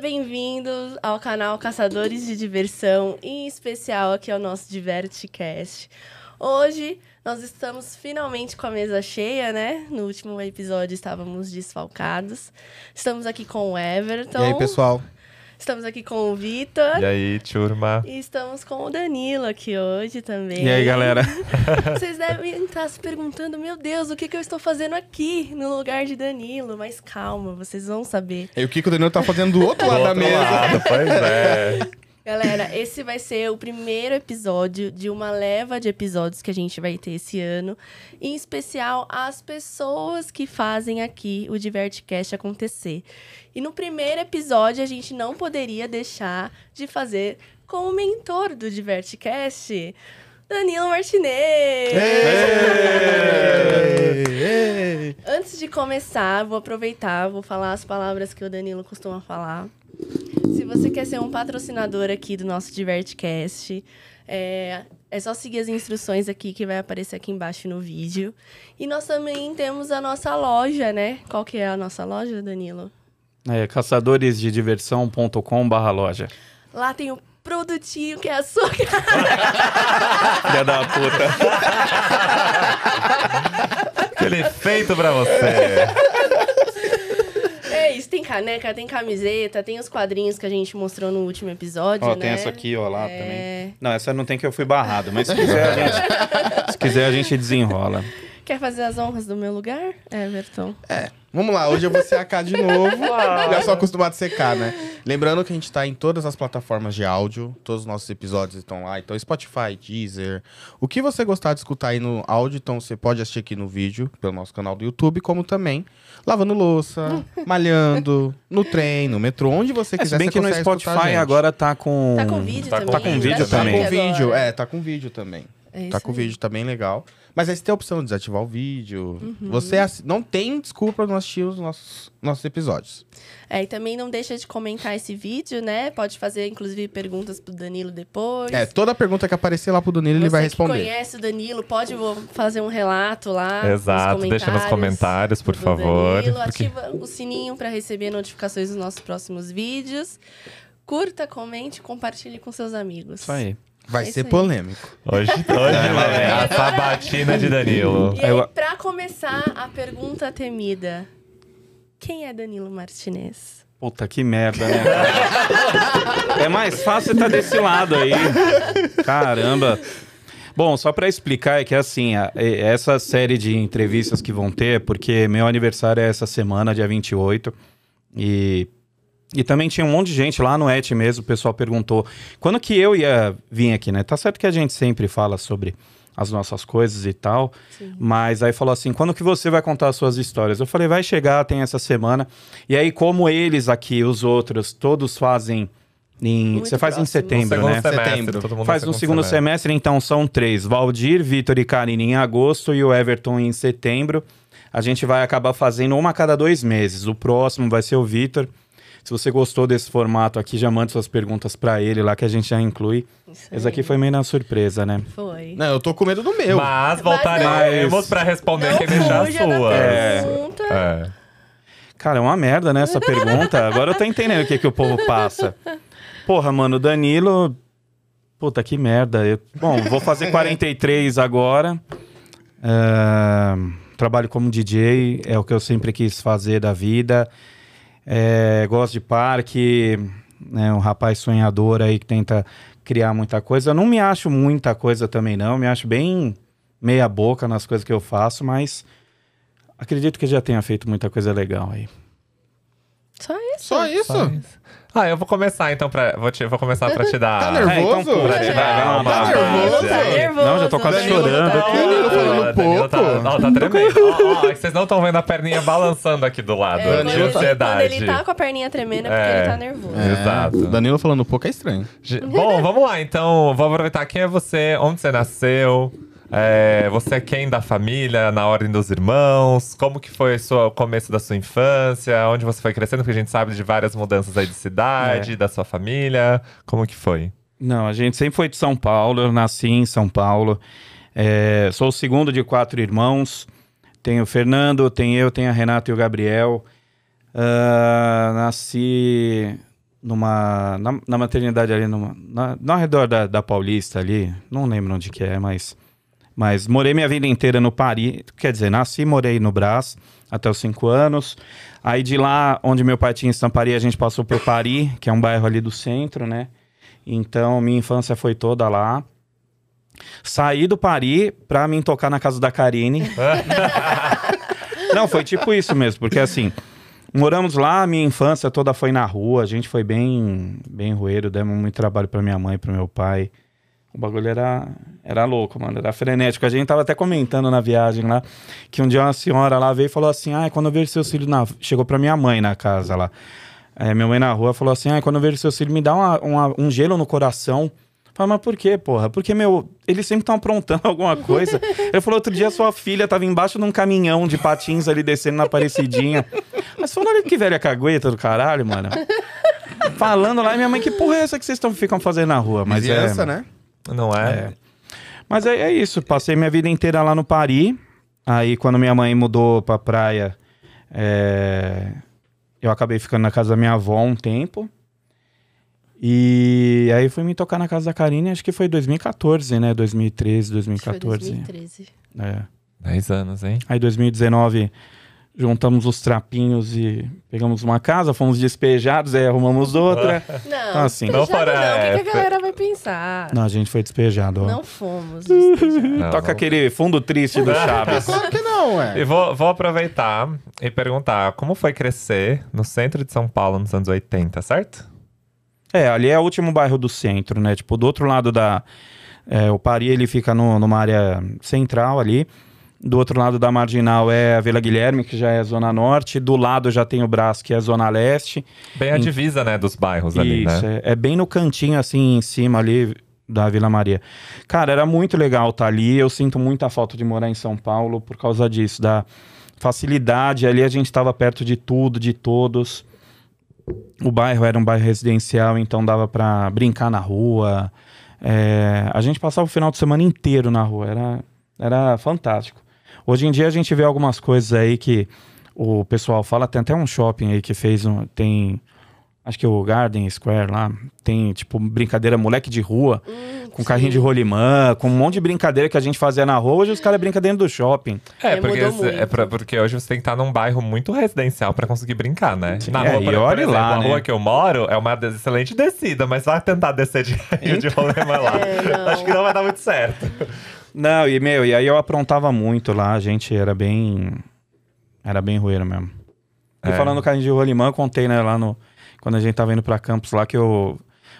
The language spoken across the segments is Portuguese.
bem-vindos ao canal Caçadores de Diversão, em especial aqui ao nosso DivertiCast. Hoje nós estamos finalmente com a mesa cheia, né? No último episódio estávamos desfalcados. Estamos aqui com o Everton. E aí, pessoal? Estamos aqui com o Vitor. E aí, turma? E estamos com o Danilo aqui hoje também. E aí, galera? Vocês devem estar se perguntando, meu Deus, o que, que eu estou fazendo aqui no lugar de Danilo? Mas calma, vocês vão saber. E o que, que o Danilo tá fazendo do outro lado da mesa? Lado, pois é. Galera, esse vai ser o primeiro episódio de uma leva de episódios que a gente vai ter esse ano. Em especial, as pessoas que fazem aqui o Divertcast acontecer. E no primeiro episódio, a gente não poderia deixar de fazer com o mentor do Divertcast, Danilo Martinez. Ei, ei. Antes de começar, vou aproveitar, vou falar as palavras que o Danilo costuma falar. Se você quer ser um patrocinador aqui do nosso Divertcast, é, é só seguir as instruções aqui que vai aparecer aqui embaixo no vídeo. E nós também temos a nossa loja, né? Qual que é a nossa loja, Danilo? É caçadoresdediversão.com barra loja. Lá tem o produtinho que é a sua Filha da puta. Aquele feito pra você. Isso, tem caneca, tem camiseta, tem os quadrinhos que a gente mostrou no último episódio, Ó, né? tem essa aqui, ó, lá É. também. Não, essa não tem que eu fui barrado, mas se quiser a gente, se quiser a gente desenrola. Quer fazer as honras do meu lugar, Everton? Vamos lá, hoje eu vou ser a K de novo. Já sou acostumado a ser K, né? Lembrando que a gente tá em todas as plataformas de áudio, todos os nossos episódios estão lá. Então, Spotify, Deezer. O que você gostar de escutar aí no áudio, então você pode assistir aqui no vídeo, pelo nosso canal do YouTube, como também lavando louça, malhando, no trem, no metrô, onde você É, se quiser. bem você que no Spotify agora tá com... Tá com vídeo Tá também. tá com vídeo dá Tá com também. vídeo, é, tá com vídeo também. É tá com aí. vídeo, tá bem legal. Mas aí você tem a opção de desativar o vídeo. Uhum. Você assi- não tem desculpa não assistir os nossos, nossos episódios. É, e também não deixa de comentar esse vídeo, né? Pode fazer, inclusive, perguntas pro Danilo depois. É, toda pergunta que aparecer lá pro Danilo, ele Você vai que responder. conhece o Danilo, pode fazer um relato lá. Exato, nos deixa nos comentários, por favor, Danilo. porque- Ativa o sininho para receber notificações dos nossos próximos vídeos. Curta, comente, compartilhe com seus amigos. Isso aí. Vai É ser aí. polêmico. Hoje, hoje é a sabatina de Danilo. E aí, Eu- pra começar, a pergunta temida. Quem é Danilo Martinez? Puta, que merda, né? É mais fácil estar desse lado aí. Caramba. Bom, só pra explicar é que assim, a- essa série de entrevistas que vão ter, porque meu aniversário é essa semana, dia 28, e e também tinha um monte de gente lá no Et mesmo, o pessoal perguntou quando que eu ia vir aqui, né? Tá certo que a gente sempre fala sobre as nossas coisas e tal, Sim. mas aí falou assim, quando que você vai contar as suas histórias? Eu falei, vai chegar, tem essa semana. E aí, como eles aqui, os outros, todos fazem em... Muito você faz em próximo. setembro, segundo né? semestre, Setembro. todo mundo Faz no segundo semestre, então são três. Valdir, Vitor e Karine em agosto e o Everton em setembro. A gente vai acabar fazendo uma a cada dois meses. O próximo vai ser o Vitor. Se você gostou desse formato aqui, já manda suas perguntas pra ele lá que a gente já inclui. Isso Esse aqui foi meio na surpresa, né? Foi. Não, eu tô com medo do meu. Mas voltaremos Mas- pra responder quem deixar a sua. É. pergunta. É. Cara, é uma merda, né, essa pergunta. Agora eu tô entendendo o que, que o povo passa. Porra, mano, o Danilo. Puta, que merda. Eu- Bom, vou fazer 43 agora. É, Trabalho como DJ, é o que eu sempre quis fazer da vida. É, Gosto de parque, né, um rapaz sonhador aí que tenta criar muita coisa. Eu não me acho muita coisa também, não. Me acho bem meia boca nas coisas que eu faço, mas acredito que já tenha feito muita coisa legal aí. Só isso. Só isso? Ah, eu vou começar então pra. Vou, te- vou começar pra te dar. Tá nervoso? então, Pra te dar Tá uma nervoso? Tá nervoso. Não, já tô quase Danilo chorando tá- aqui. Danilo falando Ah, Danilo Tá, pouco. ó, tá tremendo. Ó, ó, é que vocês não estão vendo a perninha balançando aqui do lado. É, de ele, ansiedade. quando ele tá com a perninha tremendo é porque É. ele tá nervoso. É. Exato. Danilo falando pouco é estranho. Bom, vamos lá então. Vou aproveitar quem é você, onde você nasceu. É, você é quem da família, na ordem dos irmãos? Como que foi o sua- o começo da sua infância? Onde você foi crescendo? Porque a gente sabe de várias mudanças aí de cidade, É. da sua família. Como que foi? Não, a gente sempre foi de São Paulo, eu nasci em São Paulo. É, sou o segundo de quatro irmãos. Tenho o Fernando, tem eu, tenho a Renata e o Gabriel. Ah, nasci numa na, na maternidade ali, numa, na, no redor da, da Paulista ali, não lembro onde que é, mas, mas morei minha vida inteira no Paris, quer dizer, nasci e morei no Brás até os cinco anos. Aí de lá, onde meu pai tinha estamparia, a gente passou por Paris, que é um bairro ali do centro, né? Então, minha infância foi toda lá. Saí do Paris pra mim tocar na casa da Karine. Não, foi tipo isso mesmo, porque assim, moramos lá, minha infância toda foi na rua, a gente foi bem, bem roeiro, demos muito trabalho pra minha mãe, pro meu pai. O bagulho era, era louco, mano, era frenético. A gente tava até comentando na viagem lá, que um dia uma senhora lá veio e falou assim, ah, quando eu vejo seus filhos na... Chegou pra minha mãe na casa lá. É, minha mãe na rua falou assim, ah, quando eu vejo seus filhos, me dá uma- uma- um gelo no coração. Falei, mas por quê, porra? Porque, meu, eles sempre estão aprontando alguma coisa. Ele falou, outro dia sua filha tava embaixo de um caminhão de patins ali descendo na Aparecidinha. Mas falou, olha que velha cagueta do caralho, mano. Falando lá, e minha mãe, que porra é essa que vocês tão, ficam fazendo na rua? Mas Vizinhança, é, né? Não é? É. Mas é, é isso, passei minha vida inteira lá no Paris. Aí quando minha mãe mudou pra praia, é, eu acabei ficando na casa da minha avó um tempo. E aí fui me tocar na casa da Karine, acho que foi 2014, né? 2013, Acho que foi 2014. 2013. É. 10 anos, hein? Aí 2019 juntamos os trapinhos e pegamos uma casa, fomos despejados, aí arrumamos outra. Não, Então, assim, não fora- não. O que, que a galera vai pensar? Não, a gente foi despejado. ó. Não fomos. Não, Toca não. aquele fundo triste do Chaves. Claro que não, é. E vou, vou aproveitar e perguntar como foi crescer no centro de São Paulo nos anos 80, certo? É, ali é o último bairro do centro, né? Tipo, do outro lado da. é, o Pari, ele fica no- numa área central ali. Do outro lado da marginal é a Vila Guilherme, que já é a Zona Norte. Do lado já tem o Brás, que é a Zona Leste. Bem a Em- divisa, né, dos bairros ali, Isso, né? é, é bem no cantinho, assim, em cima ali da Vila Maria. Cara, era muito legal estar ali. Eu sinto muita falta de morar em São Paulo por causa disso, da facilidade. Ali a gente estava perto de tudo, de todos. O bairro era um bairro residencial, então dava para brincar na rua. É, a gente passava o final de semana inteiro na rua, era, era fantástico. Hoje em dia a gente vê algumas coisas aí que o pessoal fala, tem até um shopping aí que fez um. Tem. Acho que o Garden Square lá. Tem, tipo, brincadeira moleque de rua, com carrinho de rolimã, com um monte de brincadeira que a gente fazia na rua. Hoje os caras brincam dentro do shopping. É, É, porque, mudou é pra- porque hoje você tem que estar num bairro muito residencial pra conseguir brincar, né? Na É, rua, e por, por olhe exemplo, lá, a né? rua que eu moro é uma excelente descida, mas vai tentar descer de carrinho de rolemã lá. É. Acho que não vai dar muito certo. Não, e meu, e aí eu aprontava muito lá, a gente era bem. Era bem rueiro mesmo. E É. falando do carrinho de rolimã, eu contei, né, lá no. Quando a gente tava indo pra campus lá, que eu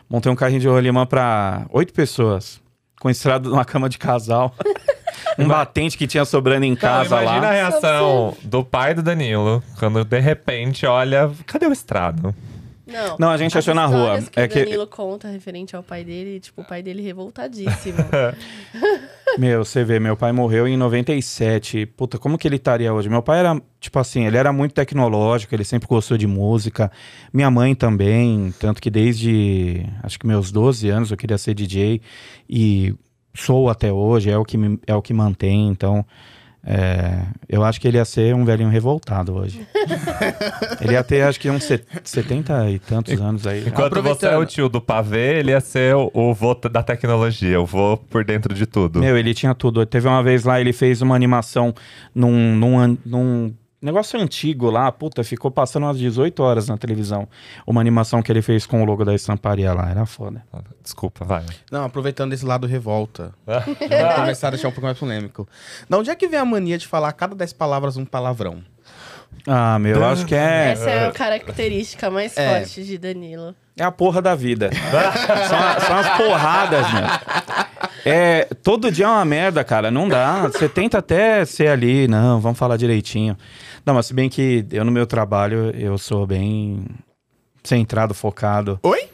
montei um carrinho de rolimã pra oito pessoas. Com estrada numa cama de casal. um batente que tinha sobrando em casa Não, imagina lá. a reação do pai do Danilo, quando de repente olha, cadê o estrado? Não. Não, a gente achou na rua. Que É o que- Danilo conta referente ao pai dele, tipo, o pai dele revoltadíssimo. Meu, você vê, meu pai morreu em 97. Puta, como que ele estaria hoje? Meu pai era, tipo assim, ele era muito tecnológico, ele sempre gostou de música. Minha mãe também, tanto que desde, acho que meus 12 anos eu queria ser DJ e sou até hoje, é o que, me- é o que mantém, então... é, eu acho que ele ia ser um velhinho revoltado hoje. ele ia ter, acho que uns set- 70 e tantos anos aí. Enquanto você é o tio do pavê, ele ia ser o, o vô da tecnologia, o vô por dentro de tudo. Meu, ele tinha tudo. Teve uma vez lá, ele fez uma animação num, num, num negócio antigo lá. Puta, ficou passando umas 18 horas na televisão. Uma animação que ele fez com o logo da estamparia lá. Era foda. Desculpa, vai. Não, aproveitando esse lado revolta. Vamos começar a deixar um pouco mais polêmico. Da onde é que vem a mania de falar a cada 10 palavras um palavrão? Ah, meu, eu acho que é, Essa é a característica mais É. forte de Danilo. é a porra da vida. são, são as porradas, meu. É, todo dia é uma merda, cara. Não dá. Você tenta até ser ali, não, vamos falar direitinho. Não, mas se bem que eu no meu trabalho, eu sou bem centrado, focado. Oi?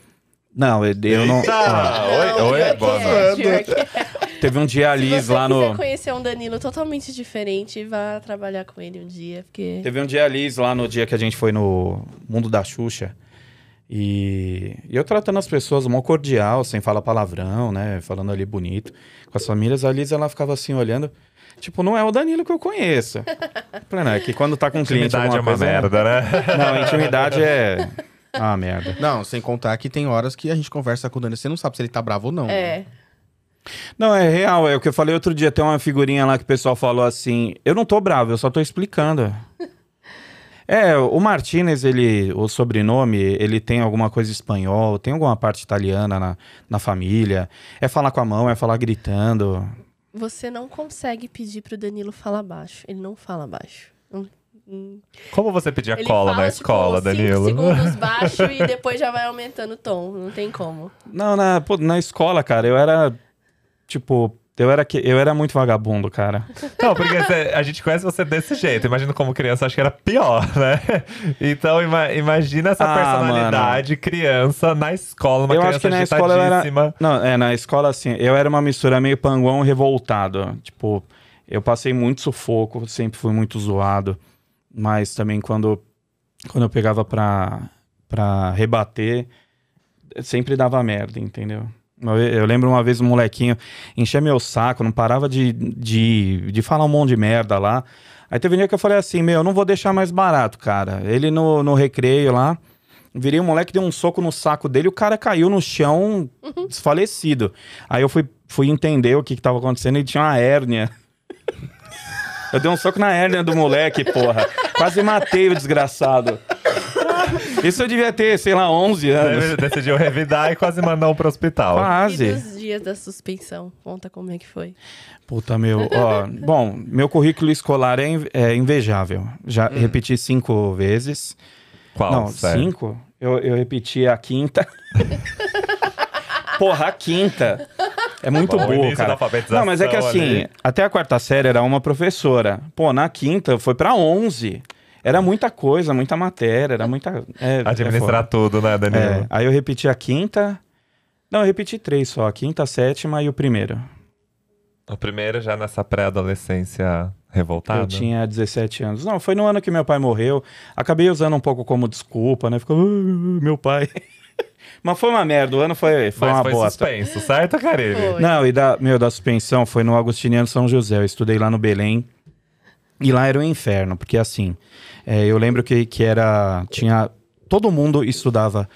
Não, eu, eu não. ó, Ah, oi, oi, boa é, é. Teve um dia a Se Liz você lá no. conhecer um Danilo totalmente diferente, vá trabalhar com ele um dia, porque... Teve um dia a Liz lá no dia que a gente foi no Mundo da Xuxa. E, e eu tratando as pessoas mó cordial, sem falar palavrão, né? Falando ali bonito. Com as famílias, a Liz ela ficava assim olhando. Tipo, não é o Danilo que eu conheço. Falei, não, é que quando tá com um cliente. Intimidade é uma coisa, merda, né? Não, intimidade é. Ah, merda. Não, sem contar que tem horas que a gente conversa com o Dani, você não sabe se ele tá bravo ou não. É. Não, é real. É o que eu falei outro dia. Tem uma figurinha lá que o pessoal falou assim: Eu não tô bravo, eu só tô explicando. É, o Martinez, ele, o sobrenome, ele tem alguma coisa espanhol, tem alguma parte italiana na, na família. É falar com a mão, é falar gritando. Você não consegue pedir pro Danilo falar baixo. Ele não fala baixo. Hum. Como você pedia Ele cola fala, na escola, tipo, cinco Danilo? segundos baixo e depois já vai aumentando o tom. Não tem como. Não, na, pô, na escola, cara, eu era. Tipo, eu era, que- eu era muito vagabundo, cara. Não, porque você- a gente conhece você desse jeito. Imagina como criança, acho que era pior, né? Então, ima- imagina essa Ah, personalidade, criança, na escola, uma eu criança acho que na escola era. agitadíssima. Não, é, na escola, assim, eu era uma mistura meio panguão revoltado. Tipo, eu passei muito sufoco, sempre fui muito zoado. Mas também quando, quando eu pegava pra, pra rebater, sempre dava merda, entendeu? Eu lembro uma vez um molequinho encher meu saco, não parava de, de, de falar um monte de merda lá. Aí teve um dia que eu falei assim, meu, eu não vou deixar mais barato, cara. Ele no, no recreio lá, virei um moleque, deu um soco no saco dele, o cara caiu no chão desfalecido. Aí eu fui, fui entender o que, que tava acontecendo, ele tinha uma hérnia. Eu dei um soco na hérnia do moleque, porra. Quase matei o desgraçado. Isso eu devia ter, sei lá, 11 anos. Decidiu revidar e quase mandou pro hospital. E Quase. dos dias da suspensão? Conta como é que foi. Puta, meu. Ó, bom, meu currículo escolar é, é invejável. Já repeti cinco vezes. Qual? Não, sério? cinco? Eu, eu repeti a quinta. Porra, a quinta. É muito Bom, burro, cara. alfabetização Não, mas é que assim, ali. até a quarta série era uma professora. Pô, na quinta foi pra 11. Era muita coisa, muita matéria, era muita. É, é Administrar tudo, né. Danilo? É, aí eu repeti a quinta. Não, eu repeti três só. A quinta, a sétima e o primeiro. O primeiro já nessa pré-adolescência revoltada. Eu tinha 17 anos. Não, foi no ano que meu pai morreu. Acabei usando um pouco como desculpa, né? Ficou, "Ah, meu pai. Mas foi uma merda. O ano foi, foi Mas uma foi bosta. suspenso, certo, Caribe? Foi. Não, e da, meu, da suspensão foi no Agostiniano São José. Eu estudei lá no Belém. E lá era um inferno, porque assim, é, eu lembro que, que era. Tinha. Todo mundo estudava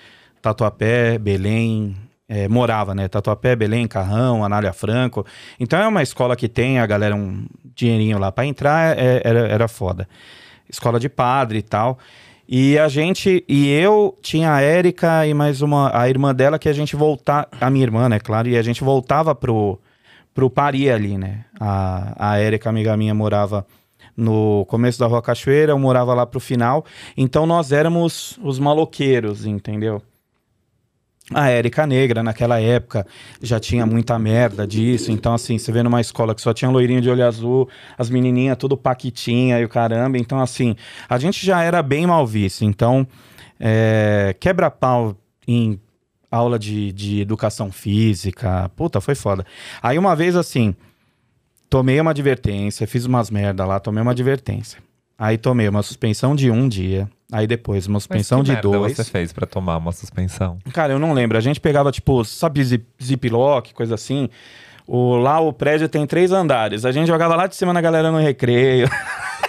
Tatuapé, Belém, é, morava, né? Tatuapé, Belém, Carrão, Anália Franco. Então é uma escola que tem a galera um dinheirinho lá para entrar, é- era, era foda. Escola de padre e tal. E a gente, e eu tinha a Érica e mais uma, a irmã dela que a gente voltava, a minha irmã, né, claro, e a gente voltava pro, pro Pari ali, né? A, a Érica, amiga minha, morava no começo da Rua Cachoeira, eu morava lá pro final. Então nós éramos os maloqueiros, entendeu? A Érica Negra, naquela época, já tinha muita merda disso. Então, assim, você vê numa escola que só tinha loirinho de olho azul, as menininhas tudo paquitinha e o caramba. Então, assim, a gente já era bem mal visto. Então, é, quebra-pau em aula de, de educação física. Puta, foi foda. Aí, uma vez, assim, tomei uma advertência, fiz umas merda lá, tomei uma advertência. Aí tomei uma suspensão de um dia. Aí depois uma suspensão de merda dois. você fez pra tomar uma suspensão? Cara, eu não lembro. A gente pegava, tipo, sabe, zip, ziplock, coisa assim. O, lá o prédio tem três andares. A gente jogava lá de cima na galera no recreio.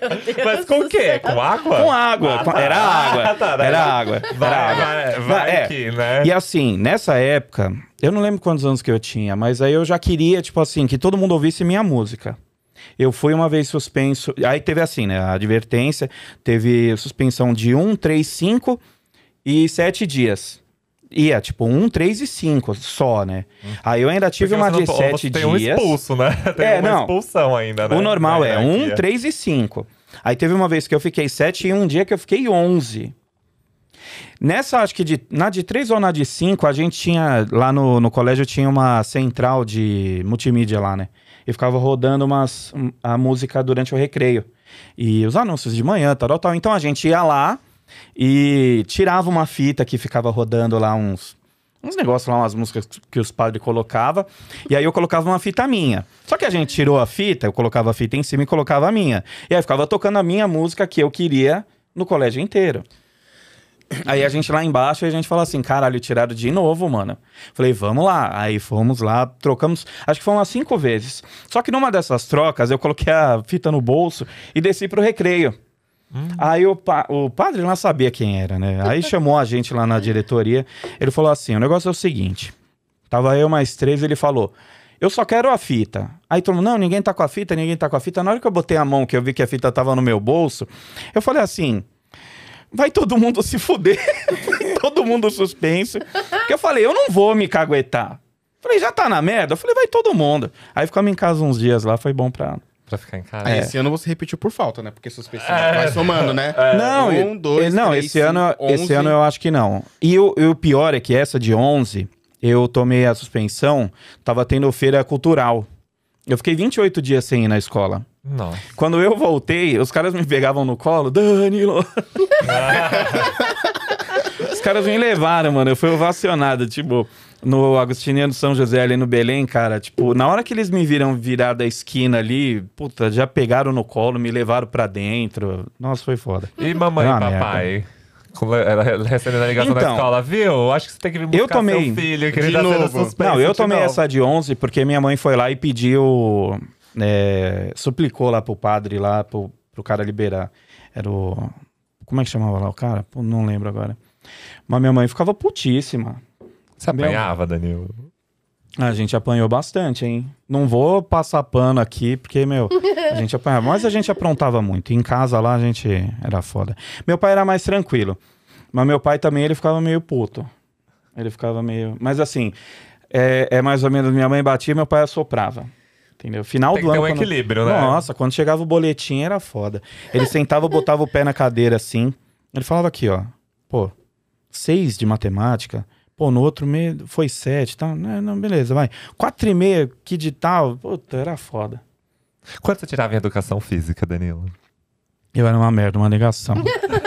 Deus Mas com o quê? Com água? Com água. Ah, tá. Era água. Tá, né? Era água. Vai, era água. vai, vai É. que, né? E assim, nessa época, eu não lembro quantos anos que eu tinha, mas aí eu já queria, tipo assim, que todo mundo ouvisse minha música. Eu fui uma vez suspenso. Aí teve assim, né? A advertência, teve suspensão de 1, 3, 5 e 7 dias. Ia, tipo, 1, 3 e 5 só, né? Aí eu ainda tive Porque uma de não- 7 você dias. tem um expulso, né? Tem É, uma não. expulsão ainda, né? O normal Na é 1, hierarquia. 3 e 5. Aí teve uma vez que eu fiquei 7 e um dia que eu fiquei 11. Nessa, acho que de, na de 3 ou na de 5, a gente tinha, lá no, no colégio tinha uma central de multimídia lá, né? E ficava rodando umas, um, a música durante o recreio. E os anúncios de manhã, tal, tal. Então a gente ia lá e tirava uma fita que ficava rodando lá uns, uns negócios lá, umas músicas que os padres colocavam. E aí eu colocava uma fita minha. Só que a gente tirou a fita, eu colocava a fita em cima e colocava a minha. E aí ficava tocando a minha música que eu queria no colégio inteiro. Aí a gente lá embaixo, a gente falou assim, caralho, tiraram de novo, mano. Falei, vamos lá. Aí fomos lá, trocamos, acho que foi umas cinco vezes. Só que numa dessas trocas, eu coloquei a fita no bolso e desci pro recreio. Aí o, pa- o padre lá sabia quem era, né? Aí chamou a gente lá na diretoria. Ele falou assim: o negócio é o seguinte. Tava eu mais três, ele falou. Eu só quero a fita. Aí todo mundo, não, ninguém tá com a fita, ninguém tá com a fita. Na hora que eu botei a mão, que eu vi que a fita tava no meu bolso, eu falei assim: vai todo mundo se fuder. Vai todo mundo suspenso. Porque eu falei, eu não vou me caguetar. Falei, já tá na merda? Eu falei, vai todo mundo. Aí ficamos em casa uns dias lá, foi bom pra. Pra ficar em casa. Aí É. esse ano você repetiu por falta, né? Porque suspensão vai somando, né? Não, Um, dois, não três, esse, ano, esse ano eu acho que não. E o, e o pior é que essa de 11, eu tomei a suspensão, tava tendo feira cultural. Eu fiquei 28 dias sem ir na escola. Nossa. Quando eu voltei, os caras me pegavam no colo, Danilo. os caras me levaram, mano. Eu fui ovacionado, tipo, no Agostiniano São José, ali no Belém, cara. Tipo, na hora que eles me viram virar da esquina ali, puta, já pegaram no colo, me levaram pra dentro. Nossa, foi foda. E mamãe e uma papai? Com- ela Recebendo a ligação da Então, escola, viu? Acho que você tem que vir buscar eu tomei- seu filho, que ele tá sendo novo. suspenso. Não, eu tomei novo. essa de 11 porque minha mãe foi lá e pediu. é, suplicou lá pro padre, lá pro, pro cara liberar. Era o. Como é que chamava lá o cara? Pô, não lembro agora. Mas minha mãe ficava putíssima. Você apanhava, Danilo? A gente apanhou bastante, hein? Não vou passar pano aqui, porque, meu, a gente apanhava. Mas a gente aprontava muito. Em casa lá a gente era foda. Meu pai era mais tranquilo. Mas meu pai também, ele ficava meio puto. Ele ficava meio. Mas assim, é, é mais ou menos minha mãe batia meu pai assoprava. Entendeu? Final Tem do ano. um quando- equilíbrio, né? Nossa, quando chegava o boletim era foda. Ele sentava, botava o pé na cadeira assim. Ele falava aqui, ó. Pô, seis de matemática. Pô, no outro mês foi sete, tá? Não, não, beleza, vai. Quatro e meia, que de tal. Puta, era foda. Quanto você tirava em educação física, Danilo? Eu era uma merda, uma negação.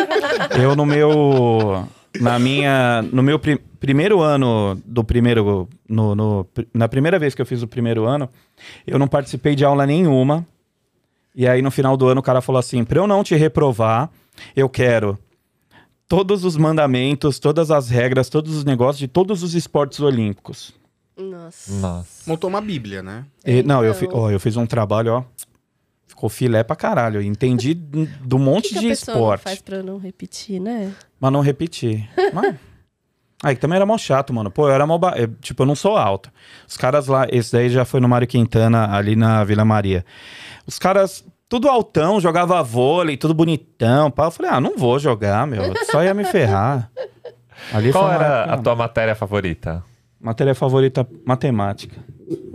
eu no meu. Na minha. No meu pri- primeiro ano do primeiro. No, no- na primeira vez que eu fiz o primeiro ano, eu não participei de aula nenhuma. E aí no final do ano o cara falou assim: pra eu não te reprovar, eu quero todos os mandamentos, todas as regras, todos os negócios de todos os esportes olímpicos. Nossa. Nossa. Montou uma bíblia, né? E- não, eu, Então. fi- ó, eu fiz um trabalho, ó. Ficou filé pra caralho. Eu entendi do monte que, que de a pessoa não esporte. faz pra não repetir, né? Mas não repetir. Mas... Aí que também era mó chato, mano. Pô, eu era mó. Ba... eu, tipo, eu não sou alto. Os caras lá, esse daí já foi no Mário Quintana, ali na Vila Maria. Os caras, tudo altão, jogava vôlei, tudo bonitão. Pá. Eu falei, ah, não vou jogar, meu. Só ia me ferrar. Ali Qual era a tua matéria favorita? Matéria favorita, matemática.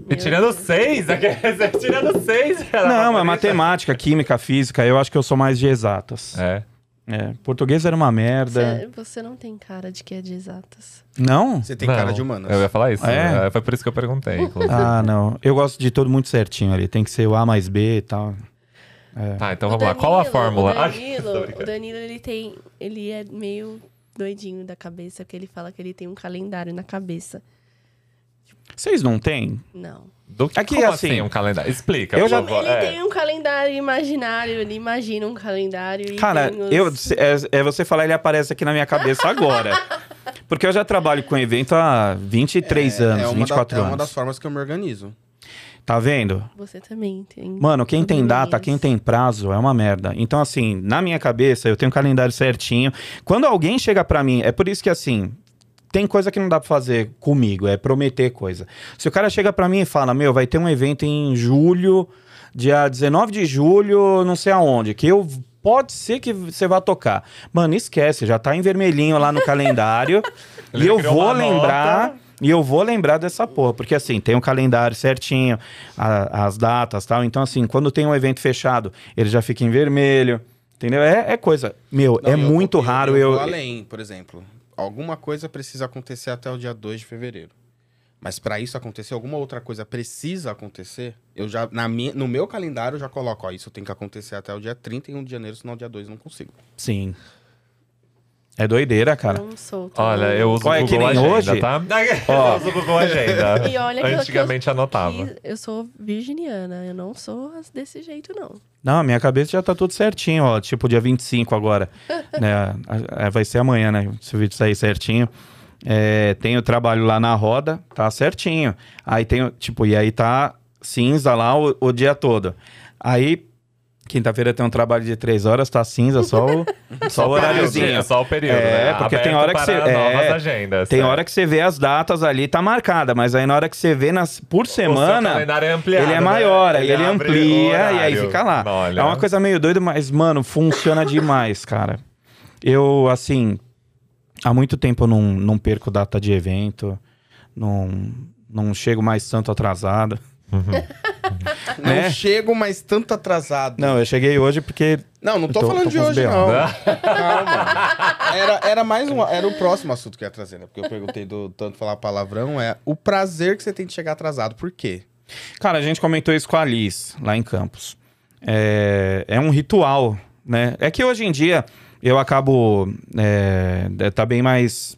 E tirando seis? Você tirando seis? não, mas favorita? matemática, química, física, eu acho que eu sou mais de exatas. É. É, português era uma merda. Você, você não tem cara de que é de exatas. Não? Você tem Não, cara de humanas. Eu ia falar isso. É? É, Foi por isso que eu perguntei. Ah, não. Eu gosto de tudo muito certinho ali. Tem que ser o A mais B e tal. Tá, então O vamos lá. Qual a Danilo- fórmula? O Danilo, o. Danilo, ele tem. Ele é meio doidinho da cabeça, porque ele fala que ele tem um calendário na cabeça. Vocês não têm? Não. Do que, Aqui, como assim, assim um calendário? Explica, eu por já- favor. Ele É. tem um calendário imaginário, ele imagina um calendário e Cara, tem os- eu, é, é você falar, ele aparece aqui na minha cabeça agora. Porque eu já trabalho com evento há 23 anos, é uma 24 da- É anos. uma das formas que eu me organizo. Tá vendo? Você também tem. Mano, quem tem data, quem tem prazo, é uma merda. Então, assim, na minha cabeça, eu tenho um calendário certinho. Quando alguém chega pra mim, é por isso que, assim, tem coisa que não dá pra fazer comigo, é prometer coisa. Se o cara chega pra mim e fala, meu, vai ter um evento em julho, dia 19 de julho, não sei aonde, que eu. Pode ser que você vá tocar. Mano, esquece, já tá em vermelhinho lá no calendário. E eu vou lembrar. nota. E eu vou lembrar dessa porra, porque assim, tem um calendário certinho, a- as datas e tal. Então, assim, quando tem um evento fechado, ele já fica em vermelho. Entendeu? É, é coisa. Meu, Não, é eu- muito raro eu. eu. além, por exemplo. Alguma coisa precisa acontecer até o dia 2 de fevereiro. Mas pra isso acontecer, alguma outra coisa precisa acontecer, eu já, na minha, no meu calendário, eu já coloco, ó, isso tem que acontecer até o dia 31 de janeiro, senão dia 2 eu não consigo. Sim. É doideira, Eu cara. não sou. tão- Olha, eu uso Olha, o que Google Agenda, hoje. tá? Ó. Eu uso o Google Agenda. E olha que eu- Antigamente que eu, anotava. que eu sou virginiana, eu não sou desse jeito, não. Não, a minha cabeça já tá tudo certinho, ó. Tipo, dia 25 agora. né? A- Vai ser amanhã, né? Se o vídeo sair certinho. É, tem o trabalho lá na roda, tá certinho. Aí tem, o- tipo, e aí tá cinza lá o, o dia todo. Aí Quinta-feira tem um trabalho de três horas, tá cinza, só o, só o horáriozinho. É só o período, É, né? porque tem hora que você- é, agendas. Tem é. hora que você vê as datas ali, tá marcada, mas aí na hora que você vê nas, por O semana, calendário é ampliado, ele é né? maior, aí ele abre amplia o e aí fica lá. Olha. É uma coisa meio doida, mas, mano, funciona demais, cara. Eu, assim, há muito tempo eu não, não perco data de evento, não, não chego mais tanto atrasado. Não né? chego mais tanto atrasado. Não, eu cheguei hoje porque. Não, não tô, Tô- falando tô de hoje, B.O. não. Calma. Era, era mais um. Era o próximo assunto que eu ia trazer, né? Porque eu perguntei do tanto falar palavrão. É o prazer que você tem de chegar atrasado. Por quê? Cara, a gente comentou isso com a Liz, lá em Campos. É, é um ritual, né? É que hoje em dia eu acabo. É, é, tá bem mais.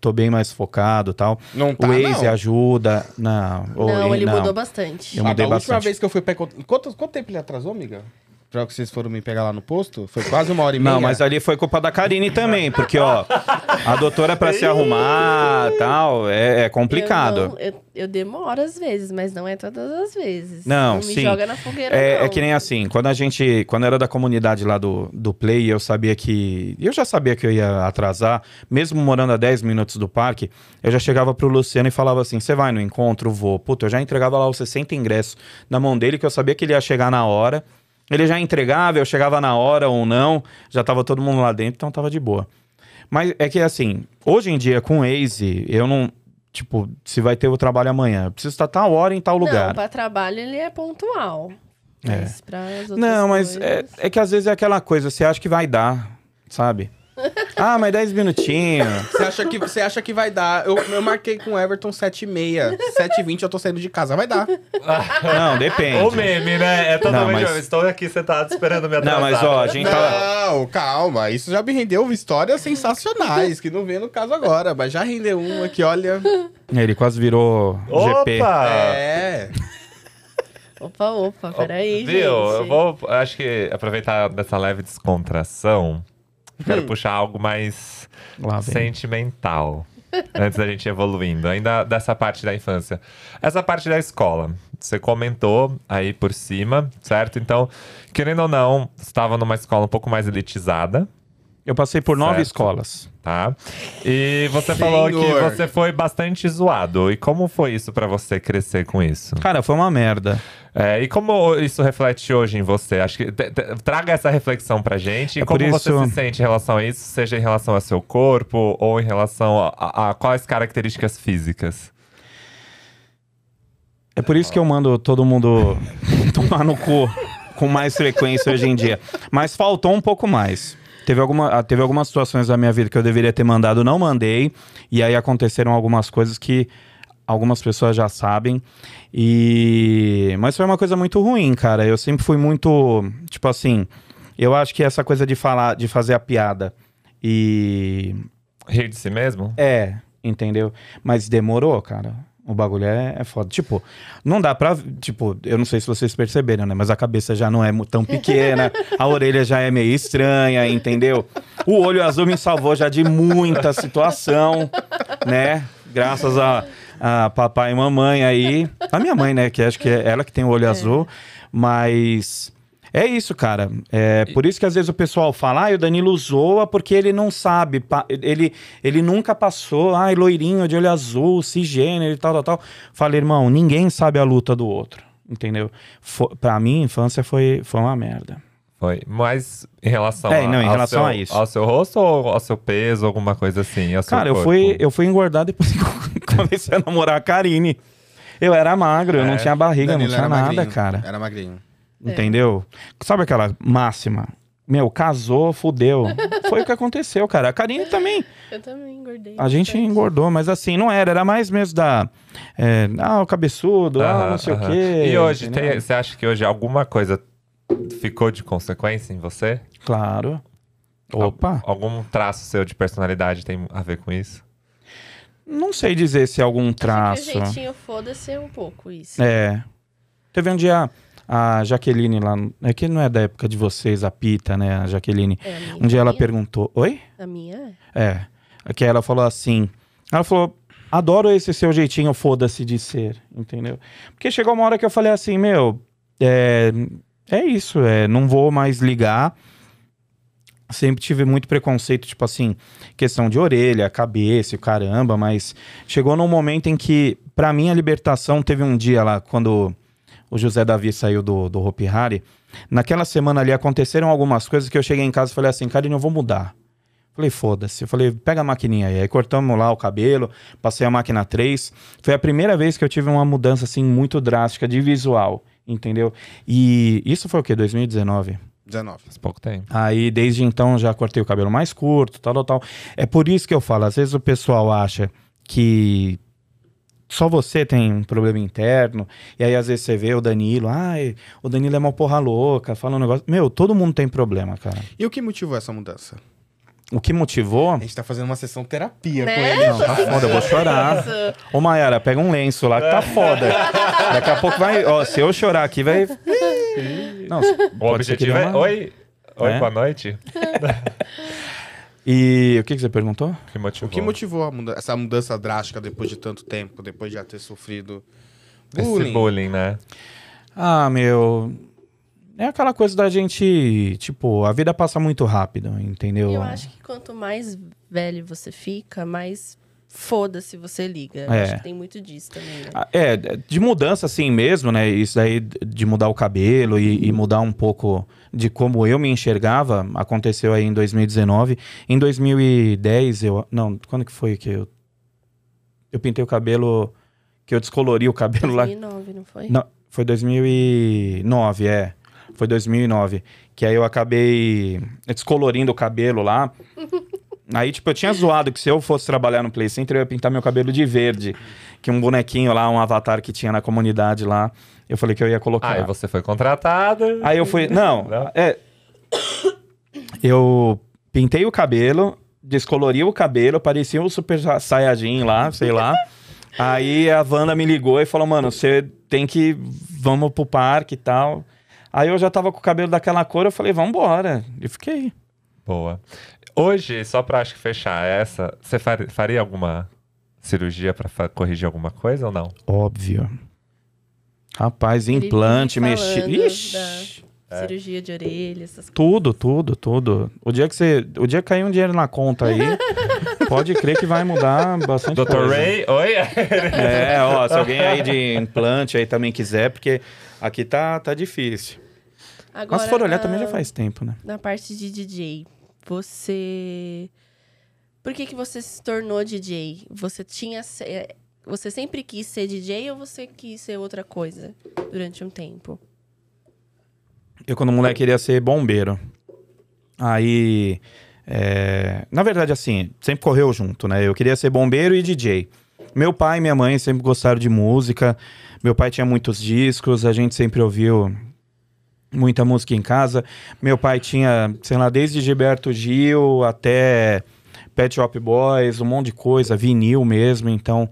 Tô bem mais focado e tal. Não tá, o Waze não. ajuda. Não, Não, ele mudou bastante. Eu Ah, mudei da última bastante. vez que eu fui pra. Quanto, quanto tempo ele atrasou, amiga? Pra que vocês foram me pegar lá no posto? Foi quase uma hora e meia. Não, mas ali foi culpa da Karine também, porque, ó, a doutora pra se arrumar tal, é, é complicado. Eu, não- eu, eu demoro às vezes, mas não é todas as vezes. Não, me sim. joga na fogueira, É, não. é que nem assim, quando a gente. Quando era da comunidade lá do, do Play, eu sabia que. Eu já sabia que eu ia atrasar, mesmo morando a 10 minutos do parque, eu já chegava pro Luciano e falava assim: você vai no encontro? Vou. Puta, eu já entregava lá os 60 ingressos na mão dele, que eu sabia que ele ia chegar na hora. Ele já entregava, eu chegava na hora ou não, já tava todo mundo lá dentro, então tava de boa. Mas é que assim, hoje em dia com o Waze, eu não. Tipo, se vai ter o trabalho amanhã, eu preciso estar tal hora em tal lugar. Não, pra trabalho ele é pontual. É. Mas Não, mas é, coisas- é que às vezes é aquela coisa, você acha que vai dar, sabe? Ah, mas 10 minutinhos. Você acha que, você acha que vai dar? Eu, eu marquei com o Everton 7h30. 7h20 eu tô saindo de casa. Vai dar. Não, depende. O meme, né? É totalmente. Não, mas- Estou aqui sentado esperando me atrasar. Não, mas ó, a gente tava. Não, calma. Isso já me rendeu histórias sensacionais, que não vem no caso agora. Mas já rendeu uma que, olha... Ele quase virou GP. Opa! É... Opa, opa, peraí, gente. Viu? Eu vou, acho que aproveitar dessa leve descontração. Quero puxar algo mais sentimental. antes da gente evoluindo, ainda dessa parte da infância. Essa parte da escola, você comentou aí por cima, certo? Então, querendo ou não, estava numa escola um pouco mais elitizada, Eu passei por nove Certo. escolas. tá? E você falou que Senhor. você foi bastante zoado. E como foi isso pra você crescer com isso? Cara, foi uma merda. É, e como isso reflete hoje em você? Acho que traga essa reflexão pra gente. E É por como você isso- se sente em relação a isso, seja em relação ao seu corpo ou em relação a, a- a quais características físicas? É por isso que eu mando todo mundo tomar no cu com mais frequência hoje em dia. Mas faltou um pouco mais. Teve, alguma, ah, teve algumas situações da minha vida que eu deveria ter mandado, não mandei. E aí aconteceram algumas coisas que algumas pessoas já sabem. E mas foi uma coisa muito ruim, cara. Eu sempre fui muito, tipo assim, eu acho que essa coisa de falar, de fazer a piada e Rir de si mesmo? é, entendeu? Mas demorou, cara. O bagulho é, é foda. Tipo, não dá pra. Tipo, eu não sei se vocês perceberam, né? Mas a cabeça já não é tão pequena, a orelha já é meio estranha, entendeu? O olho azul me salvou já de muita situação, né? Graças a, a papai e mamãe aí. A minha mãe, né? Que acho que é ela que tem o olho azul. Mas. É isso, cara. É por isso que às vezes o pessoal fala, ah, o Danilo zoa porque ele não sabe. Ele, ele nunca passou, ai, loirinho de olho azul, cisgênero e tal, tal, tal. Falei, irmão, ninguém sabe a luta do outro. Entendeu? Fo pra mim, a infância foi, foi uma merda. Foi. Mas em relação, É, a, não, em ao relação seu, a isso. Ao seu rosto ou ao seu peso, alguma coisa assim? ao seu Cara, eu fui, eu fui engordar depois que comecei a namorar a Karine. Eu era magro, eu não É. tinha barriga, Danilo não tinha nada, magrinho. cara. Era magrinho. Entendeu? Sabe aquela máxima? Meu, casou, fudeu. Foi o que aconteceu, cara. A Karine também. Eu também engordei. A gente bastante. engordou, mas assim, não era. Era mais mesmo da. é, ah, o cabeçudo, ah, Aham, não sei aham. o quê. E hoje, tem- você acha que hoje alguma coisa ficou de consequência em você? Claro. Opa. Algum traço seu de personalidade tem a ver com isso? Não sei dizer se é algum Acho traço. que o jeitinho foda-se é um pouco isso. É. Teve um dia a Jaqueline lá. É que não é da época de vocês, a Pita, né? A Jaqueline. É a minha. Um dia ela minha? perguntou. Oi? A minha é. É. Que ela falou assim. Ela falou. Adoro esse seu jeitinho, foda-se de ser, entendeu? Porque chegou uma hora que eu falei assim, meu, é, é isso, é, não vou mais ligar. Sempre tive muito preconceito, tipo assim, questão de orelha, cabeça, e caramba, mas chegou num momento em que, pra mim, a libertação teve um dia lá, quando o José Davi saiu do, do Hopi Hari. Naquela semana ali aconteceram algumas coisas que eu cheguei em casa e falei assim, Karine, eu vou mudar. Falei, foda-se. Eu falei, pega a maquininha aí. Aí cortamos lá o cabelo, passei a máquina 3. Foi a primeira vez que eu tive uma mudança, assim, muito drástica de visual, entendeu? E isso foi o quê? 2019? 19. Faz pouco tempo. Aí, desde então, já cortei o cabelo mais curto, tal, tal, tal. É por isso que eu falo, às vezes o pessoal acha que só você tem um problema interno, e aí às vezes você vê o Danilo, ai, o Danilo é uma porra louca, fala um negócio. Meu, todo mundo tem problema, cara. E o que motivou essa mudança? O que motivou. A gente tá fazendo uma sessão terapia Né? com ele. Não, tá foda, eu vou chorar. Ô, Mayara, pega um lenço lá que tá foda. Daqui a pouco vai. Ó, se eu chorar aqui, vai. Não, O objetivo é. uma- Oi! Oi, É? boa noite. E o que, que você perguntou? O que motivou? O que motivou a muda- essa mudança drástica depois de tanto tempo, depois de já ter sofrido Esse bullying? bullying, né? Ah, meu. É aquela coisa da gente. Tipo, a vida passa muito rápido, entendeu? Eu acho que quanto mais velho você fica, mais foda-se você liga. É. acho que tem muito disso também, né? Ah, É, de mudança assim mesmo, né? Isso daí de mudar o cabelo e, e mudar um pouco de como eu me enxergava, aconteceu aí em 2019. Em 2010, eu. Não, quando que foi que eu. Eu pintei o cabelo. Que eu descolori o cabelo lá. 2009, não foi? Não, foi 2009, é. Foi 2009. Que aí eu acabei descolorindo o cabelo lá. Aí, tipo, eu tinha zoado que se eu fosse trabalhar no Play Center, eu ia pintar meu cabelo de verde. Que um bonequinho lá, um avatar que tinha na comunidade lá. Eu falei que eu ia colocar. Aí você foi contratada. Aí eu fui. Não, Não? é. Eu pintei o cabelo, descolori o cabelo, parecia um super saiyajin lá, sei lá. Aí a Wanda me ligou e falou: Mano, você tem que. Vamos pro parque e tal. Aí eu já tava com o cabelo daquela cor, eu falei: Vambora. E fiquei. Boa. Hoje, só pra acho que fechar essa, você far- faria alguma cirurgia pra corrigir alguma coisa ou não? Óbvio. Rapaz, Ele implante, falando Ixi. É. Cirurgia de orelha, essas coisas. Tudo, tudo, tudo. O dia que você. O dia que cair um dinheiro na conta aí, pode crer que vai mudar bastante Dr. coisa. Ray, oi? É, ó, se alguém aí de implante aí também quiser, porque aqui tá, tá difícil. Agora, Mas se for olhar na- também já faz tempo, né? Na parte de DJ, você... Por que que você se tornou DJ? Você tinha... é, Você sempre quis ser DJ ou você quis ser outra coisa durante um tempo? Eu, quando moleque, queria ser bombeiro. Aí. é, Na verdade, assim, sempre correu junto, né? Eu queria ser bombeiro e DJ. Meu pai e minha mãe sempre gostaram de música. Meu pai tinha muitos discos, a gente sempre ouviu muita música em casa. Meu pai tinha, sei lá, desde Gilberto Gil até Pet Shop Boys, um monte de coisa, vinil mesmo. Então,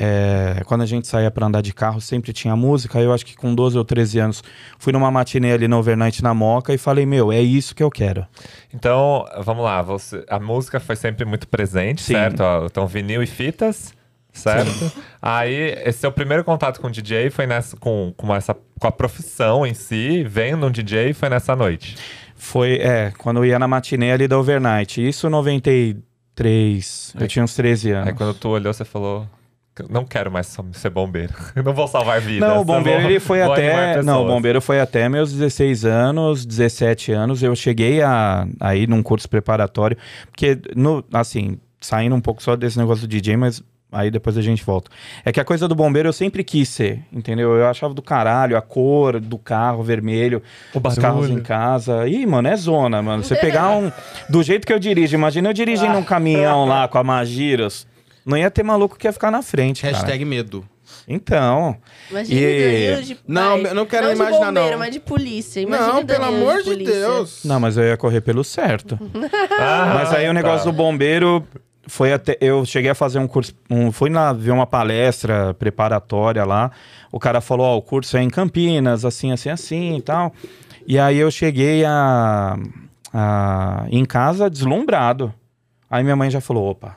é, quando a gente saía para andar de carro, sempre tinha música. Eu acho que com 12 ou 13 anos, fui numa matinê ali no Overnight na Moca e falei: Meu, é isso que eu quero. Então, vamos lá. Você, a música foi sempre muito presente, Sim. certo? Ó, Então, vinil e fitas, certo? Aí, esse seu primeiro contato com o DJ foi nessa, com, com, essa, com a profissão em si, vendo um DJ, foi nessa noite. Foi, é, quando eu ia na matinê ali da Overnight. Isso em 93. Eu Aí- tinha uns 13 anos. Aí, quando tu olhou, você falou... Não quero mais ser bombeiro. não vou salvar vidas. Não, o eu bombeiro vou- ele foi até. Não, o bombeiro foi até meus 16 anos, 17 anos. Eu cheguei a, a ir num curso preparatório. Porque, no, assim, saindo um pouco só desse negócio do DJ, mas aí depois a gente volta. É que a coisa do bombeiro eu sempre quis ser, entendeu? Eu achava do caralho, a cor do carro vermelho, O os carros em casa. Ih, mano, é zona, mano. Você pegar um. Do jeito que eu dirijo, imagina eu dirigindo um caminhão lá com a Magiros. Não ia ter maluco que ia ficar na frente. cara. Hashtag medo. Então. Imagina E- o Danilo de... Não, eu não quero de imaginar, bombeiro, não. mas de polícia. Imagina não, pelo amor de polícia. Deus. Não, mas eu ia correr pelo certo. Ah, Mas aí o negócio tá. do bombeiro foi até. Eu cheguei a fazer um curso. Um, fui lá ver uma palestra preparatória lá. O cara falou: Ó, o curso é em Campinas, assim, assim, assim e tal. E aí eu cheguei a, a- em casa deslumbrado. Aí minha mãe já falou: opa.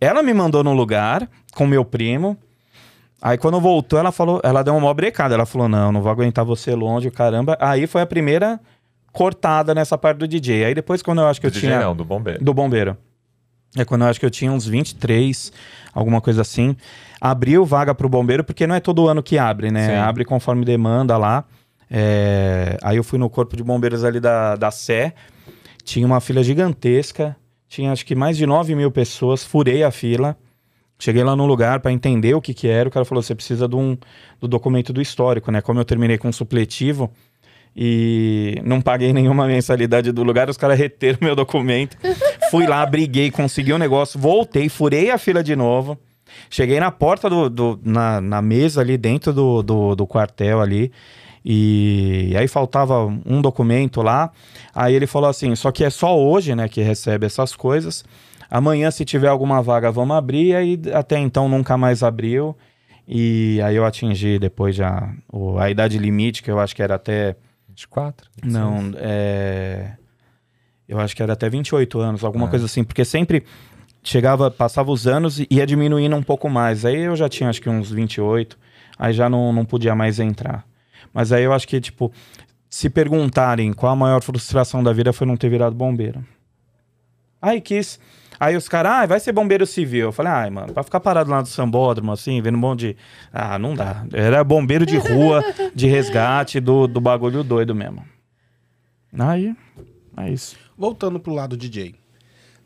Ela me mandou num lugar com meu primo. Aí quando voltou, ela falou, ela deu uma mó brecada. Ela falou: não, não vou aguentar você longe, caramba. Aí foi a primeira cortada nessa parte do DJ. Aí depois, quando eu acho que eu Do DJ tinha. não, do bombeiro. Do bombeiro. É quando eu acho que eu tinha uns 23, alguma coisa assim. Abriu vaga pro bombeiro, porque não é todo ano que abre, né? Sim. Abre conforme demanda lá. É, Aí eu fui no corpo de bombeiros ali da, da Sé. Tinha uma fila gigantesca. Tinha acho que mais de 9 mil pessoas. Furei a fila. Cheguei lá no lugar para entender o que que era. O cara falou: você precisa de um, do documento do histórico, né? Como eu terminei com supletivo e não paguei nenhuma mensalidade do lugar, os caras reteram meu documento. Fui lá, briguei, consegui o negócio, voltei, furei a fila de novo. Cheguei na porta do. do- na, na mesa ali dentro do, do, do quartel ali. E aí faltava um documento lá. Aí ele falou assim: só que é só hoje, né, que recebe essas coisas. Amanhã, se tiver alguma vaga, vamos abrir. Aí até então nunca mais abriu. E aí eu atingi depois já a idade limite, que eu acho que era até. 24? Não, é. Eu acho que era até 28 anos, alguma Ah. coisa assim, porque sempre chegava, passava os anos e ia diminuindo um pouco mais. Aí eu já tinha acho que uns 28, aí já não, não podia mais entrar. Mas aí eu acho que, tipo, se perguntarem qual a maior frustração da vida foi não ter virado bombeiro. Aí quis. Aí os caras, ah, vai ser bombeiro civil. Eu falei, ai, mano, pra ficar parado lá do sambódromo, assim, vendo um monte de. Ah, não dá. Era bombeiro de rua, de resgate, do, do bagulho doido mesmo. Aí, é isso. Voltando pro lado DJ.